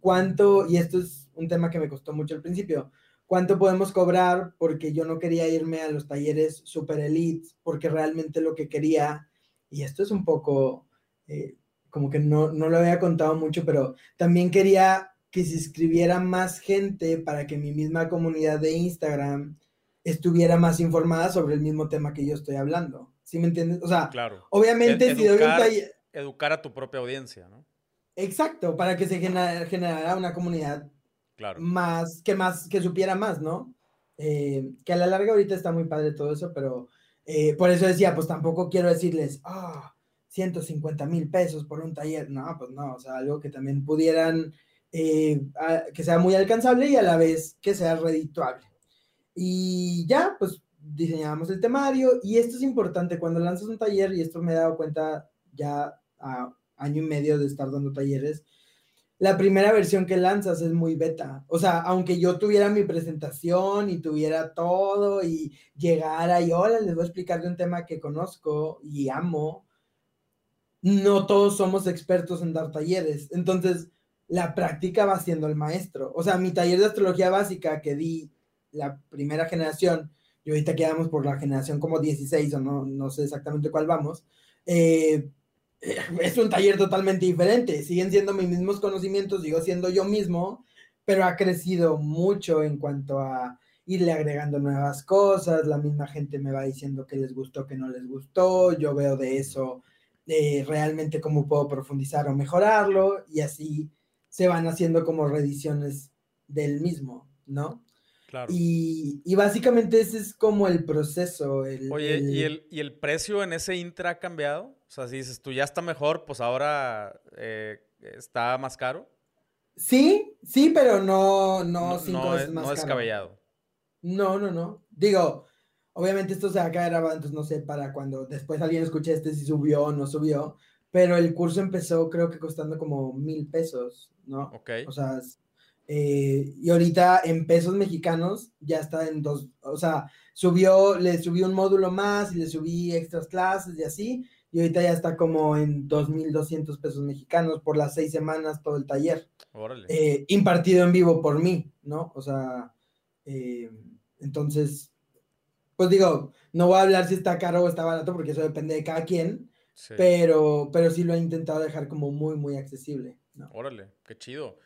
cuánto, y esto es un tema que me costó mucho al principio, cuánto podemos cobrar porque yo no quería irme a los talleres super elites, porque realmente lo que quería, y esto es un poco, eh, como que no, no lo había contado mucho, pero también quería que se inscribiera más gente para que mi misma comunidad de Instagram estuviera más informada sobre el mismo tema que yo estoy hablando. ¿Sí me entiendes? O sea, claro. obviamente si doy un taller... Educar a tu propia audiencia, ¿no? Exacto, para que se generara una comunidad claro. más, que más, que supiera más, ¿no? Eh, que a la larga ahorita está muy padre todo eso, pero eh, por eso decía, pues tampoco quiero decirles, ah, 150 mil pesos por un taller, no, pues no, o sea, algo que también pudieran, eh, que sea muy alcanzable y a la vez que sea redituable. Y ya, pues diseñamos el temario y esto es importante cuando lanzas un taller y esto me he dado cuenta ya a año y medio de estar dando talleres, la primera versión que lanzas es muy beta. O sea, aunque yo tuviera mi presentación y tuviera todo y llegara y hola, les voy a explicar de un tema que conozco y amo, no todos somos expertos en dar talleres. Entonces, la práctica va siendo el maestro. O sea, mi taller de astrología básica que di la primera generación, y ahorita quedamos por la generación como 16 o no, no sé exactamente cuál vamos, eh, es un taller totalmente diferente. Siguen siendo mis mismos conocimientos, sigo siendo yo mismo, pero ha crecido mucho en cuanto a irle agregando nuevas cosas. La misma gente me va diciendo que les gustó, que no les gustó. Yo veo de eso eh, realmente cómo puedo profundizar o mejorarlo y así se van haciendo como reediciones del mismo, ¿no? Y, básicamente ese es como el proceso. Oye, ¿y, el, ¿y el precio en ese intra ha cambiado? O sea, si dices, tú ya está mejor, pues ahora eh, está más caro. Sí, sí, pero no, no, cinco veces más no descabellado. No, no, no. Digo, obviamente esto se va a caer entonces no sé para cuando después alguien escuche este si subió o no subió, pero el curso empezó creo que costando como mil pesos, ¿no? Ok. O sea, eh, y ahorita en pesos mexicanos ya está en dos, o sea, subió, le subí un módulo más y le subí extras clases y así, y ahorita ya está como en 2.200 pesos mexicanos por las seis semanas todo el taller. Eh, impartido en vivo por mí, ¿no? O sea, eh, entonces, pues digo, no voy a hablar si está caro o está barato porque eso depende de cada quien, pero, pero sí lo he intentado dejar como muy, muy accesible. ¿no? Órale, qué chido.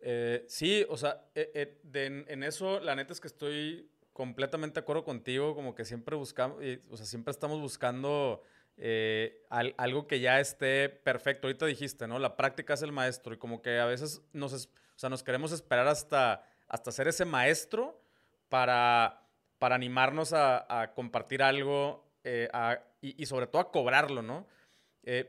Eh, sí, o sea, eh, eh, en, eso la neta es que estoy completamente de acuerdo contigo, como que siempre buscamos, o sea, siempre estamos buscando algo que ya esté perfecto. Ahorita dijiste, ¿no? La práctica es el maestro y como que a veces nos, o sea, nos queremos esperar hasta, hasta ser ese maestro para, para animarnos a, compartir algo y, y, sobre todo a cobrarlo, ¿no?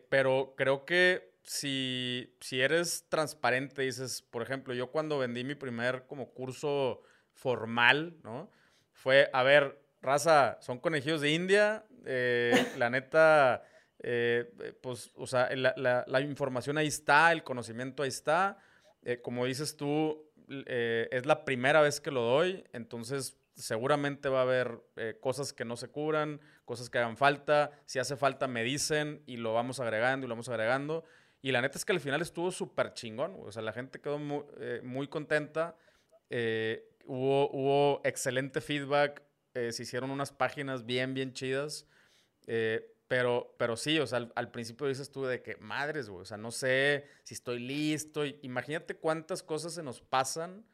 pero creo que si, si eres transparente, dices, por ejemplo, yo cuando vendí mi primer como curso formal, ¿no? Fue, a ver, raza, son conejillos de India, eh, la neta, eh, pues, o sea, la, la, información ahí está, el conocimiento ahí está, eh, como dices tú, es la primera vez que lo doy, entonces seguramente va a haber cosas que no se cubran, cosas que hagan falta, si hace falta me dicen y lo vamos agregando y lo vamos agregando. Y la neta es que al final estuvo súper chingón. O sea, la gente quedó muy, eh, muy contenta. Eh, hubo, hubo excelente feedback. Eh, se hicieron unas páginas bien, bien chidas. pero, pero sí, o sea, al, principio dices tú de que, madres, güey, o sea, no sé si estoy listo. imagínate cuántas cosas se nos pasan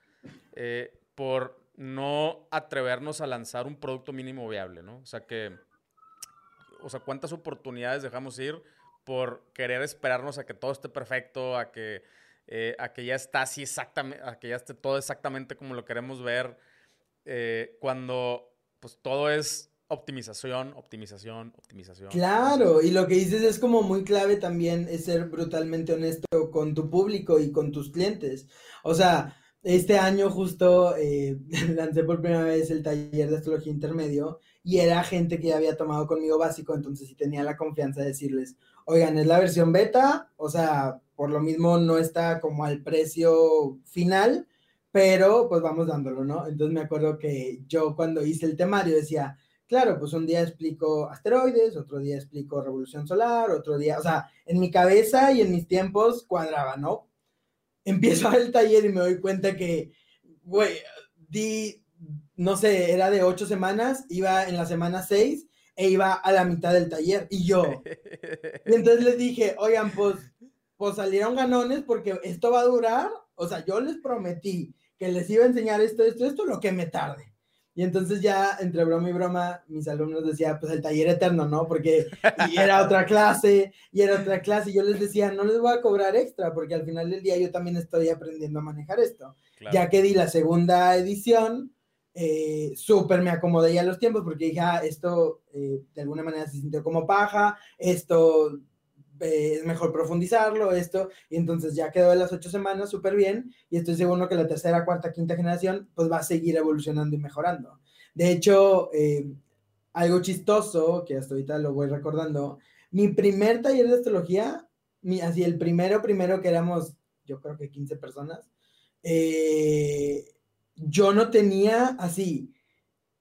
por no atrevernos a lanzar un producto mínimo viable, ¿no? O sea, que, o sea, cuántas oportunidades dejamos ir por querer esperarnos a que todo esté perfecto, a que, eh, a que ya está así exactamente, a que ya esté todo exactamente como lo queremos ver, eh, cuando pues todo es optimización, optimización, optimización. Claro, y lo que dices es como muy clave también es ser brutalmente honesto con tu público y con tus clientes. O sea, este año justo eh, lancé por primera vez el taller de astrología intermedio y era gente que ya había tomado conmigo básico, entonces sí tenía la confianza de decirles, oigan, es la versión beta, o sea, por lo mismo no está como al precio final, pero pues vamos dándolo, ¿no? Entonces me acuerdo que yo cuando hice el temario decía, claro, pues un día explico asteroides, otro día explico revolución solar, otro día, o sea, en mi cabeza y en mis tiempos cuadraba, ¿no? Empiezo el taller y me doy cuenta que, güey, di, no sé, era de ocho semanas, iba en la semana seis e iba a la mitad del taller y yo. Y entonces les dije, oigan, pues, pues salieron ganones porque esto va a durar, o sea, yo les prometí que les iba a enseñar esto, esto, esto, lo que me tarde. Y entonces ya entre broma y broma, mis alumnos decían, pues el taller eterno, ¿no? Porque y era otra clase, y era otra clase, y yo les decía, no les voy a cobrar extra, porque al final del día yo también estoy aprendiendo a manejar esto. Ya que di la segunda edición, eh, súper me acomodé ya los tiempos, porque dije, ah, esto eh, de alguna manera se sintió como paja, esto eh, es mejor profundizarlo, esto, y entonces ya quedó de las ocho semanas súper bien, y estoy seguro que la tercera, cuarta, quinta generación, pues va a seguir evolucionando y mejorando. De hecho, eh, algo chistoso, que hasta ahorita lo voy recordando, mi primer taller de astrología, mi, así el primero, primero que éramos, yo creo que 15 personas, eh, yo no tenía así,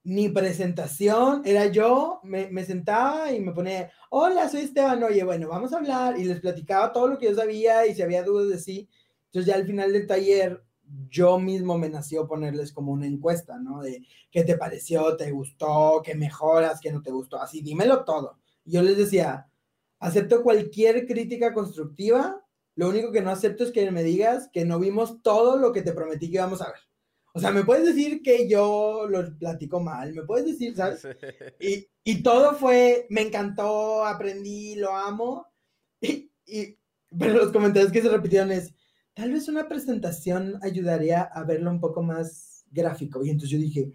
ni presentación, era yo, me, me, sentaba y me ponía, hola, soy Esteban, oye, bueno, vamos a hablar, y les platicaba todo lo que yo sabía y si había dudas de sí. Entonces ya al final del taller, yo mismo me nació ponerles como una encuesta, ¿no? De qué te pareció, te gustó, qué mejoras, qué no te gustó, así, dímelo todo. Yo les decía, acepto cualquier crítica constructiva, lo único que no acepto es que me digas que no vimos todo lo que te prometí que íbamos a ver. O sea, me puedes decir que yo lo platico mal, me puedes decir, ¿sabes? Y, y, todo fue, me encantó, aprendí, lo amo. Y, y, pero los comentarios que se repitieron es, tal vez una presentación ayudaría a verlo un poco más gráfico. Y entonces yo dije,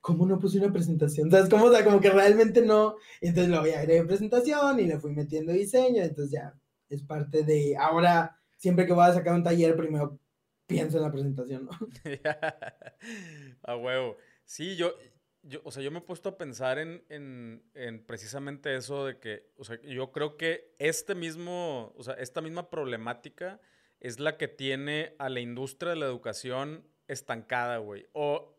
¿cómo no puse una presentación? ¿Sabes cómo? O sea, como que realmente no. entonces lo voy a agregar presentación y le fui metiendo diseño. Entonces ya es parte de, ahora, siempre que voy a sacar un taller, primero pienso en la presentación, ¿no? a huevo. Sí, yo, yo, o sea, yo me he puesto a pensar en, en, en, precisamente eso de que, o sea, yo creo que este mismo, o sea, esta misma problemática es la que tiene a la industria de la educación estancada, güey. O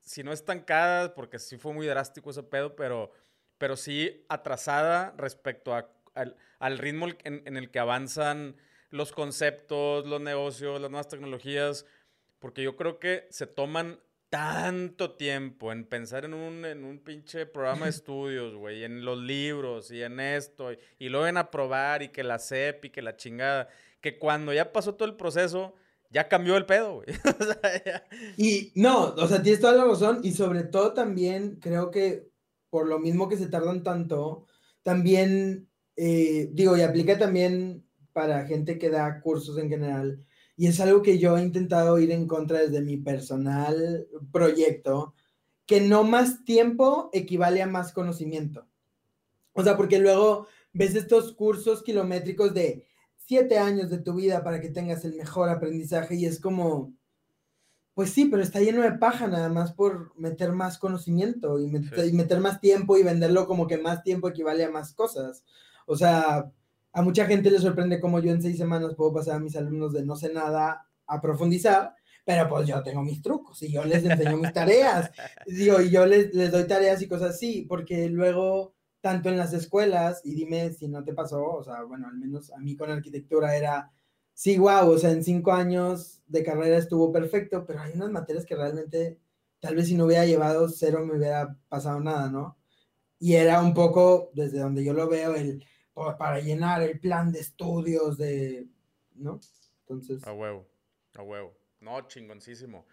si no estancada, porque sí fue muy drástico ese pedo, pero, pero sí atrasada respecto a, al, ritmo en el que avanzan los conceptos, los negocios, las nuevas tecnologías, porque yo creo que se toman tanto tiempo en pensar en un, en un pinche programa de estudios, güey, en los libros y en esto, y, luego en aprobar y que la CEP y que la chingada, que cuando ya pasó todo el proceso, ya cambió el pedo, güey. Y no, o sea, tienes toda la razón, y sobre todo también creo que por lo mismo que se tardan tanto, también, eh, digo, y aplica también para gente que da cursos en general. Y es algo que yo he intentado ir en contra desde mi personal proyecto, que no más tiempo equivale a más conocimiento. O sea, porque luego ves estos cursos kilométricos de siete años de tu vida para que tengas el mejor aprendizaje y es como, pues sí, pero está lleno de paja nada más por meter más conocimiento y, y meter más tiempo y venderlo como que más tiempo equivale a más cosas. O sea, a mucha gente le sorprende cómo yo en seis semanas puedo pasar a mis alumnos de no sé nada a profundizar, pero pues yo tengo mis trucos y yo les enseño mis tareas. Digo, y yo les, les doy tareas y cosas así, porque luego, tanto en las escuelas, y dime si no te pasó, o sea, bueno, al menos a mí con arquitectura era, sí, wow, o sea, en cinco años de carrera estuvo perfecto, pero hay unas materias que realmente, tal vez si no hubiera llevado cero me hubiera pasado nada, ¿no? Y era un poco, desde donde yo lo veo, el para llenar el plan de estudios de, ¿no? Entonces. A huevo, a huevo. No, chingoncísimo.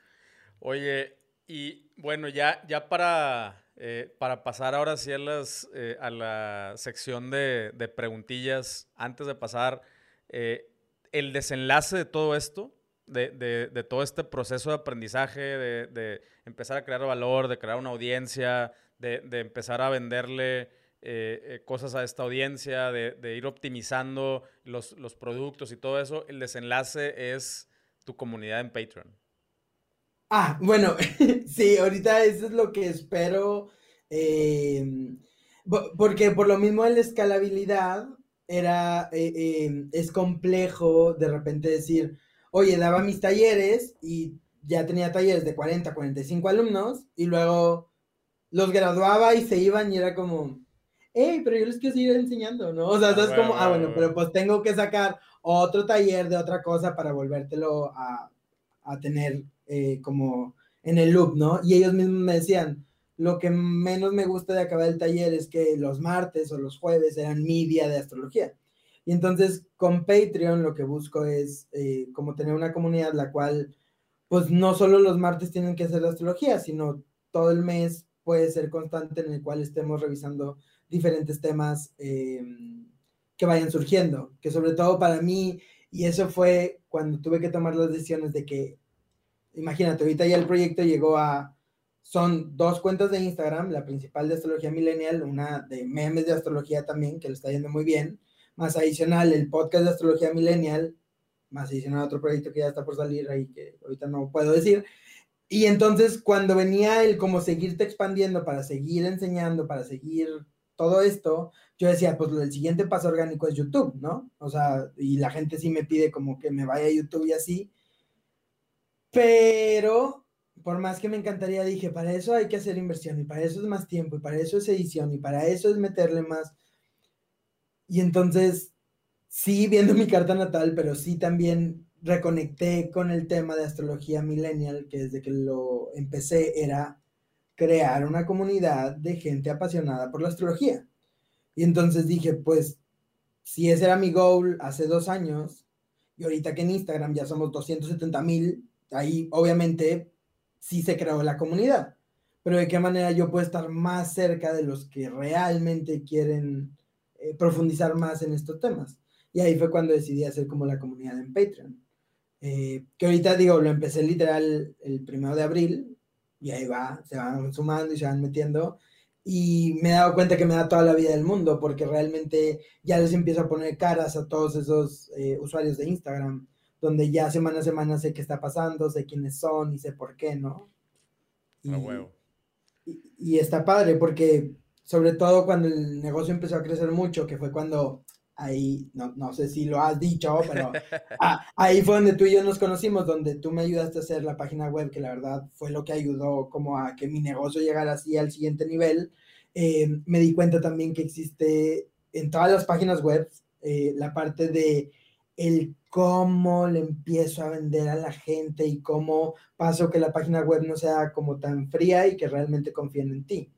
Oye, y bueno, ya, ya para, eh, para pasar ahora sí a, las, eh, a la sección de, preguntillas, antes de pasar, eh, el desenlace de todo esto, de, de, de, todo este proceso de aprendizaje, de, empezar a crear valor, de crear una audiencia, de, empezar a venderle eh, eh, cosas a esta audiencia, de, ir optimizando los, productos y todo eso, el desenlace es tu comunidad en Patreon. Ah, bueno, sí, ahorita eso es lo que espero Em, porque por lo mismo en la escalabilidad era, eh, es complejo de repente decir, oye, daba mis talleres y ya tenía talleres de 40, 45 alumnos y luego los graduaba y se iban y era como, hey, pero yo les quiero seguir enseñando, ¿no? O sea, es como, ah, bueno, pero pues tengo que sacar otro taller de otra cosa para volvértelo a, a tener eh, como en el loop, ¿no? Y ellos mismos me decían, lo que menos me gusta de acabar el taller es que los martes o los jueves eran mi día de astrología. Y entonces con Patreon lo que busco es eh, como tener una comunidad la cual, pues no solo los martes tienen que hacer la astrología, sino todo el mes puede ser constante en el cual estemos revisando diferentes temas em, que vayan surgiendo, que sobre todo para mí, y eso fue cuando tuve que tomar las decisiones de que, imagínate, ahorita ya el proyecto llegó a, son dos cuentas de Instagram, la principal de Astrología Millennial, una de memes de astrología también, que le está yendo muy bien, más adicional el podcast de Astrología Millennial, más adicional otro proyecto que ya está por salir ahí, que ahorita no puedo decir, y entonces cuando venía el como seguirte expandiendo para seguir enseñando, para seguir todo esto, yo decía, pues el siguiente paso orgánico es YouTube, ¿no? O sea, y la gente sí me pide como que me vaya a YouTube y así. Pero, por más que me encantaría, dije, para eso hay que hacer inversión y para eso es más tiempo y para eso es edición y para eso es meterle más. Y entonces, sí, viendo mi carta natal, pero sí también reconecté con el tema de astrología millennial, que desde que lo empecé era crear una comunidad de gente apasionada por la astrología. Y entonces dije, pues, si ese era mi goal hace dos años, y ahorita que en Instagram ya somos 270 mil, ahí obviamente sí se creó la comunidad. Pero de qué manera yo puedo estar más cerca de los que realmente quieren eh, profundizar más en estos temas. Y ahí fue cuando decidí hacer como la comunidad en Patreon. Eh, que ahorita digo, lo empecé literal el primero de abril, y ahí va, se van sumando y se van metiendo. Y me he dado cuenta que me da toda la vida del mundo, porque realmente ya les empiezo a poner caras a todos esos eh, usuarios de Instagram, donde ya semana a semana sé qué está pasando, sé quiénes son y sé por qué, ¿no? Y, y está padre, porque sobre todo cuando el negocio empezó a crecer mucho, que fue cuando ahí, no, no, sé si lo has dicho, pero ah, ahí fue donde tú y yo nos conocimos, donde tú me ayudaste a hacer la página web, que la verdad fue lo que ayudó como a que mi negocio llegara así al siguiente nivel. Eh, me di cuenta también que existe en todas las páginas web eh, la parte de el cómo le empiezo a vender a la gente y cómo paso que la página web no sea como tan fría y que realmente confíen en ti.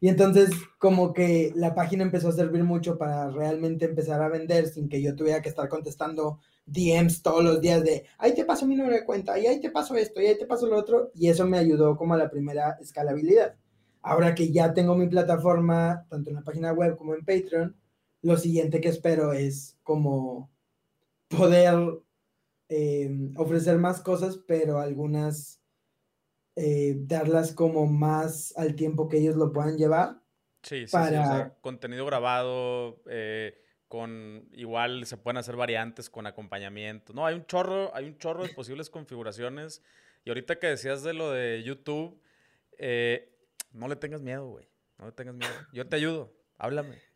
Y entonces como que la página empezó a servir mucho para realmente empezar a vender sin que yo tuviera que estar contestando DMs todos los días de, ahí te paso mi número de cuenta, y ahí te paso esto, y ahí te paso lo otro. Y eso me ayudó como a la primera escalabilidad. Ahora que ya tengo mi plataforma, tanto en la página web como en Patreon, lo siguiente que espero es como poder eh, ofrecer más cosas, pero algunas eh, darlas como más al tiempo que ellos lo puedan llevar. Sí, sí, para... sí o sea, contenido grabado, eh, con igual se pueden hacer variantes con acompañamiento. No, hay un chorro, hay un chorro de posibles configuraciones. Y ahorita que decías de lo de YouTube, eh, no le tengas miedo, güey. No le tengas miedo. Yo te ayudo. Háblame.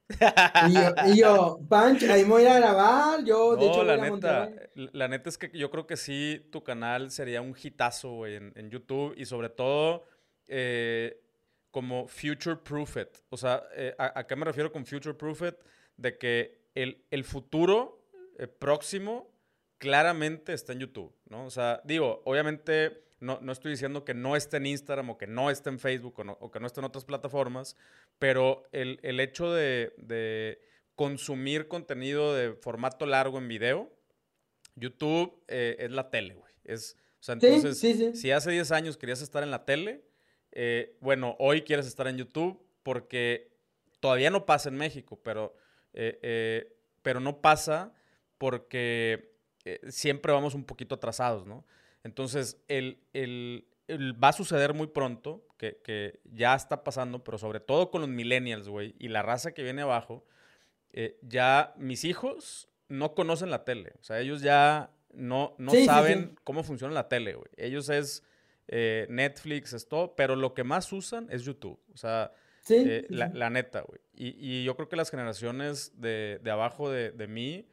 Y yo, Punch, ahí me voy a grabar. Yo, de hecho, la neta, la neta es que yo creo que sí, tu canal sería un hitazo, en, YouTube y sobre todo eh, como future proof it. O sea, eh, a, qué me refiero con future proof it? De que el, futuro eh, próximo claramente está en YouTube, ¿no? O sea, digo, obviamente no, no, estoy diciendo que no esté en Instagram o que no esté en Facebook o, que no esté en otras plataformas, pero el, hecho de, consumir contenido de formato largo en video, YouTube eh, es la tele, güey. Es, o sea, entonces, si hace 10 años querías estar en la tele, eh, bueno, hoy quieres estar en YouTube porque todavía no pasa en México, pero, eh, pero no pasa porque siempre vamos un poquito atrasados, ¿no? Entonces, el, va a suceder muy pronto, que, ya está pasando, pero sobre todo con los millennials, güey, y la raza que viene abajo, eh, ya mis hijos no conocen la tele. O sea, ellos ya no, no saben cómo funciona la tele, güey. Ellos es eh, Netflix, es todo, pero lo que más usan es YouTube. O sea. Eh, la, neta, güey. Y, yo creo que las generaciones de, abajo de, mí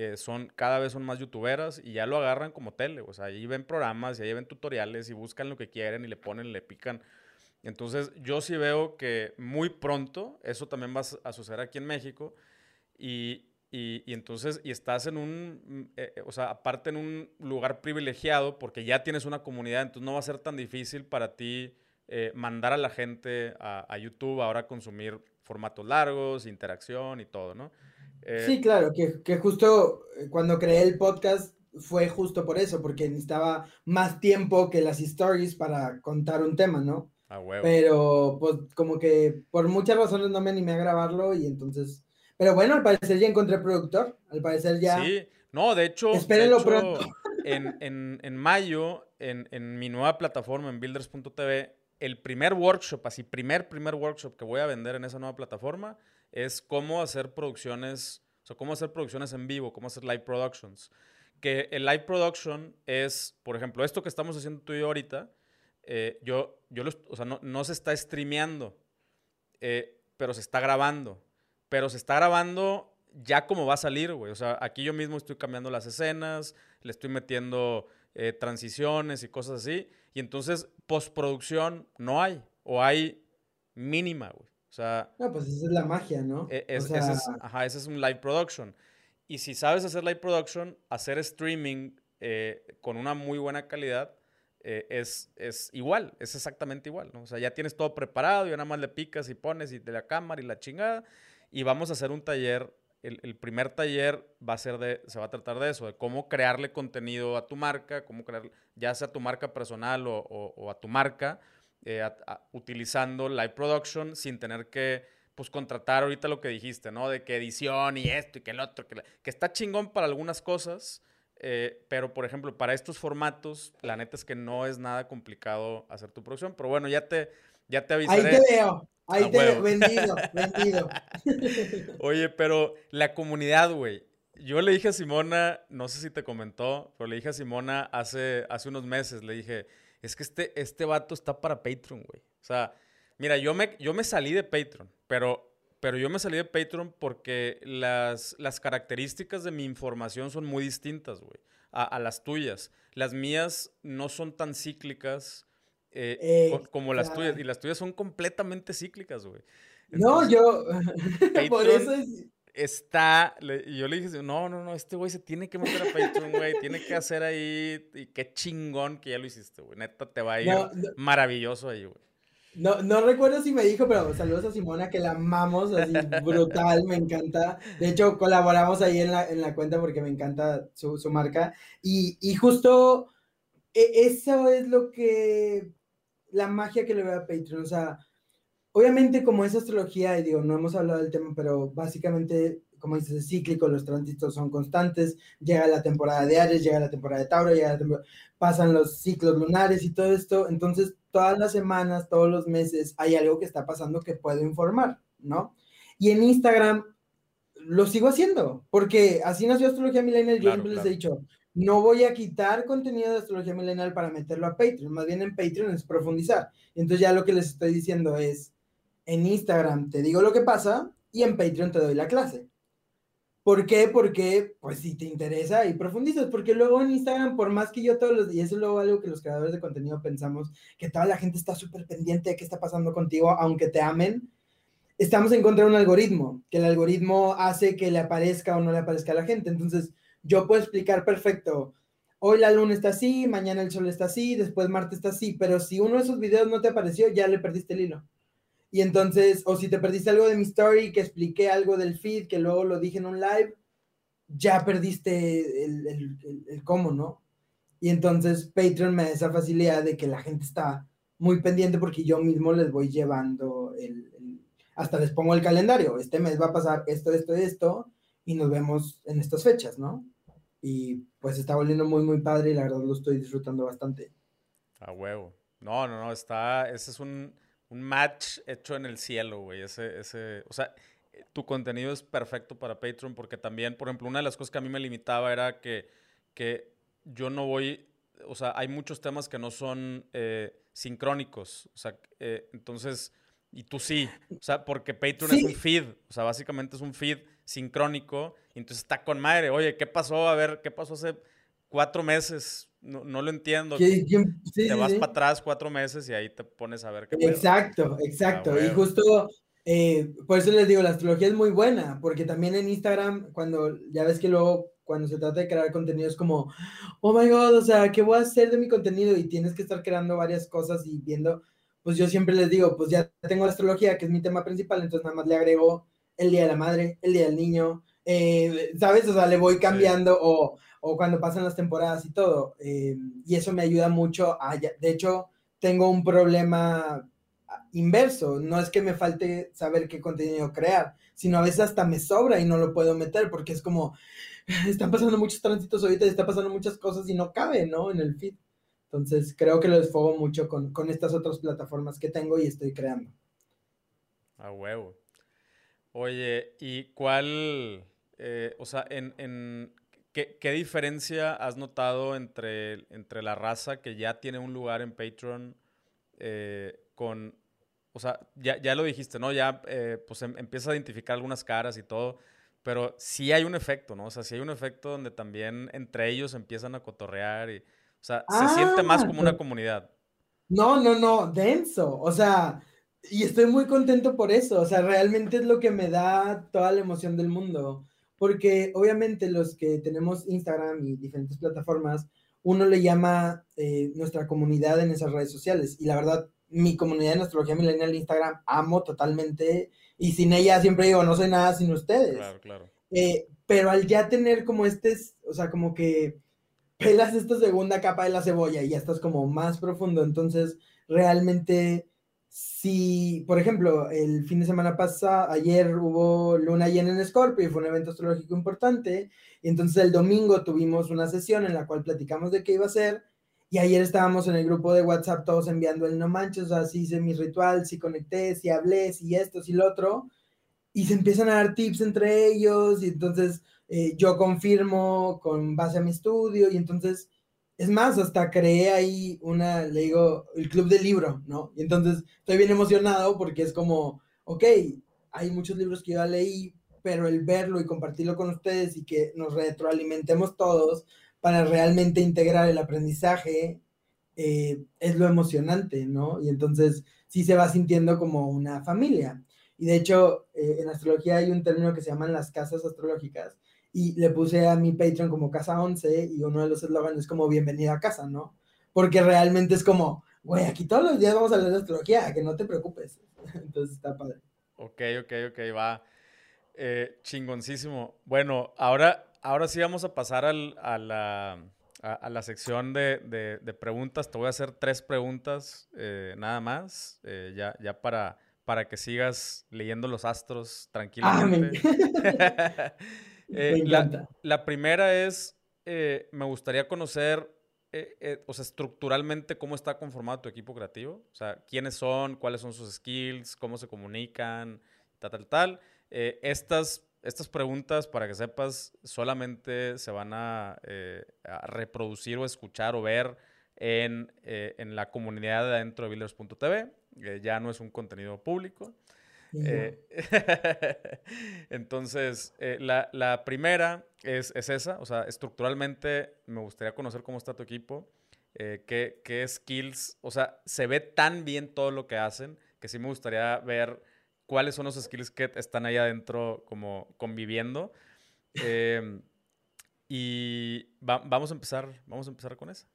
eh, son cada vez son más youtuberas y ya lo agarran como tele. O sea, ahí ven programas y ahí ven tutoriales y buscan lo que quieren y le ponen, le pican. Entonces, yo sí veo que muy pronto eso también va a suceder aquí en México. Y, y, entonces, y estás en un, mm, eh, o sea, aparte en un lugar privilegiado porque ya tienes una comunidad, entonces no va a ser tan difícil para ti eh, mandar a la gente a, YouTube ahora a consumir formatos largos, interacción y todo, ¿no? Eh, sí, claro, que, que, justo cuando creé el podcast fue justo por eso, porque necesitaba más tiempo que las stories para contar un tema, ¿no? Ah, huevo. Pero pues como que por muchas razones no me animé a grabarlo y entonces pero bueno, al parecer ya encontré productor. Al parecer ya. Sí, no, de hecho. Espérenlo pronto. En, mayo, en, mi nueva plataforma, en builders.tv, el primer workshop, así, primer, primer workshop que voy a vender en esa nueva plataforma es cómo hacer producciones, o sea, cómo hacer producciones en vivo, cómo hacer live productions. Que el live production es, por ejemplo, esto que estamos haciendo tú y yo ahorita, eh, yo, yo o sea, no, se está streameando, eh, pero se está grabando pero se está grabando ya como va a salir, güey. O sea, aquí yo mismo estoy cambiando las escenas, le estoy metiendo eh, transiciones y cosas así. Y entonces, postproducción no hay, o hay mínima, güey. O sea... No, pues esa es la magia, ¿no? E, es, ese es, ajá, ese es un live production. Y si sabes hacer live production, hacer streaming eh, con una muy buena calidad eh, es, es igual, es exactamente igual, ¿no? O sea, ya tienes todo preparado y nada más le picas y pones y de la cámara y la chingada y vamos a hacer un taller. El, primer taller va a ser de, se va a tratar de eso, de cómo crearle contenido a tu marca, cómo crear, ya sea a tu marca personal o, a tu marca, eh, utilizando live production sin tener que, pues, contratar ahorita lo que dijiste, ¿no? De que edición y esto y que el otro, que, que está chingón para algunas cosas, eh, pero, por ejemplo, para estos formatos, la neta es que no es nada complicado hacer tu producción. Pero bueno, ya te, ya te avisaré. Ahí te veo. Ahí te veo. Vendido, vendido. Oye, pero la comunidad, güey. Yo le dije a Simona, no sé si te comentó, pero le dije a Simona hace, hace unos meses, le dije, es que este, este vato está para Patreon, güey. O sea, mira, yo me, yo me salí de Patreon, pero, pero yo me salí de Patreon porque las, las características de mi información son muy distintas, güey, a, a las tuyas. Las mías no son tan cíclicas eh, como las tuyas. Y las tuyas son completamente cíclicas, güey. no, yo. por eso Está. y yo le dije, no, no, no, este güey se tiene que meter a Patreon, güey. tiene que hacer ahí. Y qué chingón que ya lo hiciste, güey. Neta, te va a ir maravilloso ahí, güey. No, no recuerdo si me dijo, pero saludos a Simona, que la amamos, así brutal, me encanta. De hecho, colaboramos ahí en la, en la cuenta porque me encanta su, su marca. Y, y justo e, eso es lo que la magia que le veo a Patreon. O sea, obviamente como es astrología, y digo, no hemos hablado del tema, pero básicamente, como dices, es cíclico, los tránsitos son constantes, llega la temporada de Aries, llega la temporada de Tauro, llega pasan los ciclos lunares y todo esto, entonces todas las semanas, todos los meses hay algo que está pasando que puedo informar, ¿no? Y en Instagram lo sigo haciendo, porque así nació Astrología Millennial, yo siempre les he dicho, no voy a quitar contenido de astrología milenial para meterlo a Patreon, más bien en Patreon es profundizar. Entonces ya lo que les estoy diciendo es, en Instagram te digo lo que pasa y en Patreon te doy la clase. ¿Por qué? Porque, pues si te interesa y profundizas, porque luego en Instagram, por más que yo todos los días, eso es luego algo que los creadores de contenido pensamos, que toda la gente está súper pendiente de qué está pasando contigo, aunque te amen, estamos en contra de un algoritmo, que el algoritmo hace que le aparezca o no le aparezca a la gente. Entonces, yo puedo explicar perfecto, hoy la luna está así, mañana el sol está así, después Marte está así, pero si uno de esos videos no te apareció, ya le perdiste el hilo. Y entonces, o si te perdiste algo de mi story, que expliqué algo del feed, que luego lo dije en un live, ya perdiste el, cómo, ¿no? Y entonces Patreon me da esa facilidad de que la gente está muy pendiente porque yo mismo les voy llevando el, hasta les pongo el calendario. Este mes va a pasar esto, esto, esto, y nos vemos en estas fechas, ¿no? Y pues está volviendo muy, muy padre y la verdad lo estoy disfrutando bastante. A huevo. No, no, no, está, ese es un, match hecho en el cielo, güey. Ese, ese, o sea, tu contenido es perfecto para Patreon porque también, por ejemplo, una de las cosas que a mí me limitaba era que, que yo no voy, o sea, hay muchos temas que no son eh, sincrónicos, o sea, eh, entonces y tú sí. O sea, porque Patreon es un feed. O sea, básicamente es un feed sincrónico. Y entonces está con madre. Oye, ¿qué pasó? A ver, ¿qué pasó hace cuatro meses? No, no lo entiendo. te vas para atrás cuatro meses y ahí te pones a ver qué. Exacto, exacto. y justo eh, por eso les digo, la astrología es muy buena, porque también en Instagram, cuando ya ves que luego, cuando se trata de crear contenido, es como, oh my god, o sea, ¿qué voy a hacer de mi contenido? Y tienes que estar creando varias cosas y viendo pues yo siempre les digo, pues ya tengo la astrología, que es mi tema principal, entonces nada más le agrego el Día de la Madre, el Día del Niño, eh, ¿sabes? O sea, le voy cambiando o, o, cuando pasan las temporadas y todo. Eh, y eso me ayuda mucho a, de hecho, tengo un problema inverso, no es que me falte saber qué contenido crear, sino a veces hasta me sobra y no lo puedo meter porque es como, están pasando muchos tránsitos ahorita, están pasando muchas cosas y no cabe, ¿no? En el feed. Entonces, creo que lo desfogo mucho con, estas otras plataformas que tengo y estoy creando. A huevo. Oye, ¿y cuál, eh, o sea, en, ¿qué, diferencia has notado entre, entre la raza que ya tiene un lugar en Patreon eh, con, o sea, ya, lo dijiste, ¿no? Ya, eh, pues em, empieza a identificar algunas caras y todo, pero sí hay un efecto, ¿no? O sea, sí hay un efecto donde también entre ellos empiezan a cotorrear y o sea, se siente más como una comunidad. No, no, no, denso. O sea, y estoy muy contento por eso. O sea, realmente es lo que me da toda la emoción del mundo. Porque obviamente los que tenemos Instagram y diferentes plataformas, uno le llama eh, nuestra comunidad en esas redes sociales. Y la verdad, mi comunidad de astrología milenial Instagram amo totalmente. Y sin ella siempre digo, no soy nada sin ustedes. Claro, claro. Eh, pero al ya tener como este, o sea, como que pelas esta segunda capa de la cebolla y ya estás como más profundo. Entonces, realmente, si, por ejemplo, el fin de semana pasado, ayer hubo luna llena en Scorpio y fue un evento astrológico importante, y entonces el domingo tuvimos una sesión en la cual platicamos de qué iba a ser, y ayer estábamos en el grupo de WhatsApp todos enviando el no manches, o sea, sí hice mi ritual, sí conecté, sí hablé, sí esto, sí lo otro, y se empiezan a dar tips entre ellos, y entonces eh, yo confirmo con base a mi estudio y entonces, es más, hasta creé ahí una, le digo, el club del libro, ¿no? Y entonces estoy bien emocionado porque es como, ok, hay muchos libros que yo ya leí, pero el verlo y compartirlo con ustedes y que nos retroalimentemos todos para realmente integrar el aprendizaje, eh, es lo emocionante, ¿no? Y entonces sí se va sintiendo como una familia. Y de hecho, eh, en astrología hay un término que se llaman las casas astrológicas, y le puse a mi Patreon como Casa 11 y uno de los eslogans es como bienvenida a casa, ¿no? Porque realmente es como, güey, aquí todos los días vamos a hablar de astrología, que no te preocupes. Entonces está padre. Ok, ok, ok, va. Eh, chingoncísimo. Bueno, ahora, ahora sí vamos a pasar al, a, la, a, la sección de, de, preguntas. Te voy a hacer tres preguntas eh, nada más, eh, ya, ya para, para que sigas leyendo los astros tranquilamente. Eh, la, primera es, eh, me gustaría conocer, eh, o sea, estructuralmente cómo está conformado tu equipo creativo. O sea, quiénes son, cuáles son sus skills, cómo se comunican, tal, tal, tal. estas, estas preguntas, para que sepas, solamente se van a, reproducir o escuchar o ver en, en la comunidad dentro de Builders.tv. ya no es un contenido público. Eh, entonces, eh, la, primera es, esa, o sea, estructuralmente me gustaría conocer cómo está tu equipo, eh, qué, skills, o sea, se ve tan bien todo lo que hacen que sí me gustaría ver cuáles son los skills que están ahí adentro como conviviendo. Em, y vamos a empezar, vamos a empezar con eso.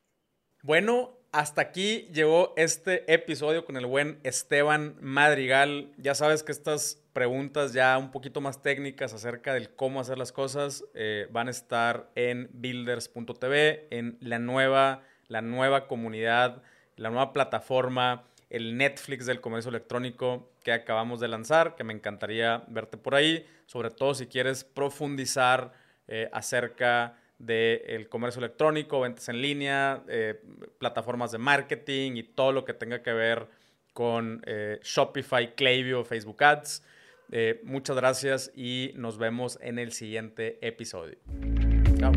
Bueno, hasta aquí llegó este episodio con el buen Esteban Madrigal. Ya sabes que estas preguntas ya un poquito más técnicas acerca del cómo hacer las cosas eh, van a estar en builders.tv, en la nueva, la nueva comunidad, la nueva plataforma, el Netflix del comercio electrónico que acabamos de lanzar, que me encantaría verte por ahí, sobre todo si quieres profundizar eh, acerca del comercio electrónico, ventas en línea, eh, plataformas de marketing y todo lo que tenga que ver con eh, Shopify, Klaviyo, Facebook Ads. Eh, muchas gracias y nos vemos en el siguiente episodio. Chao.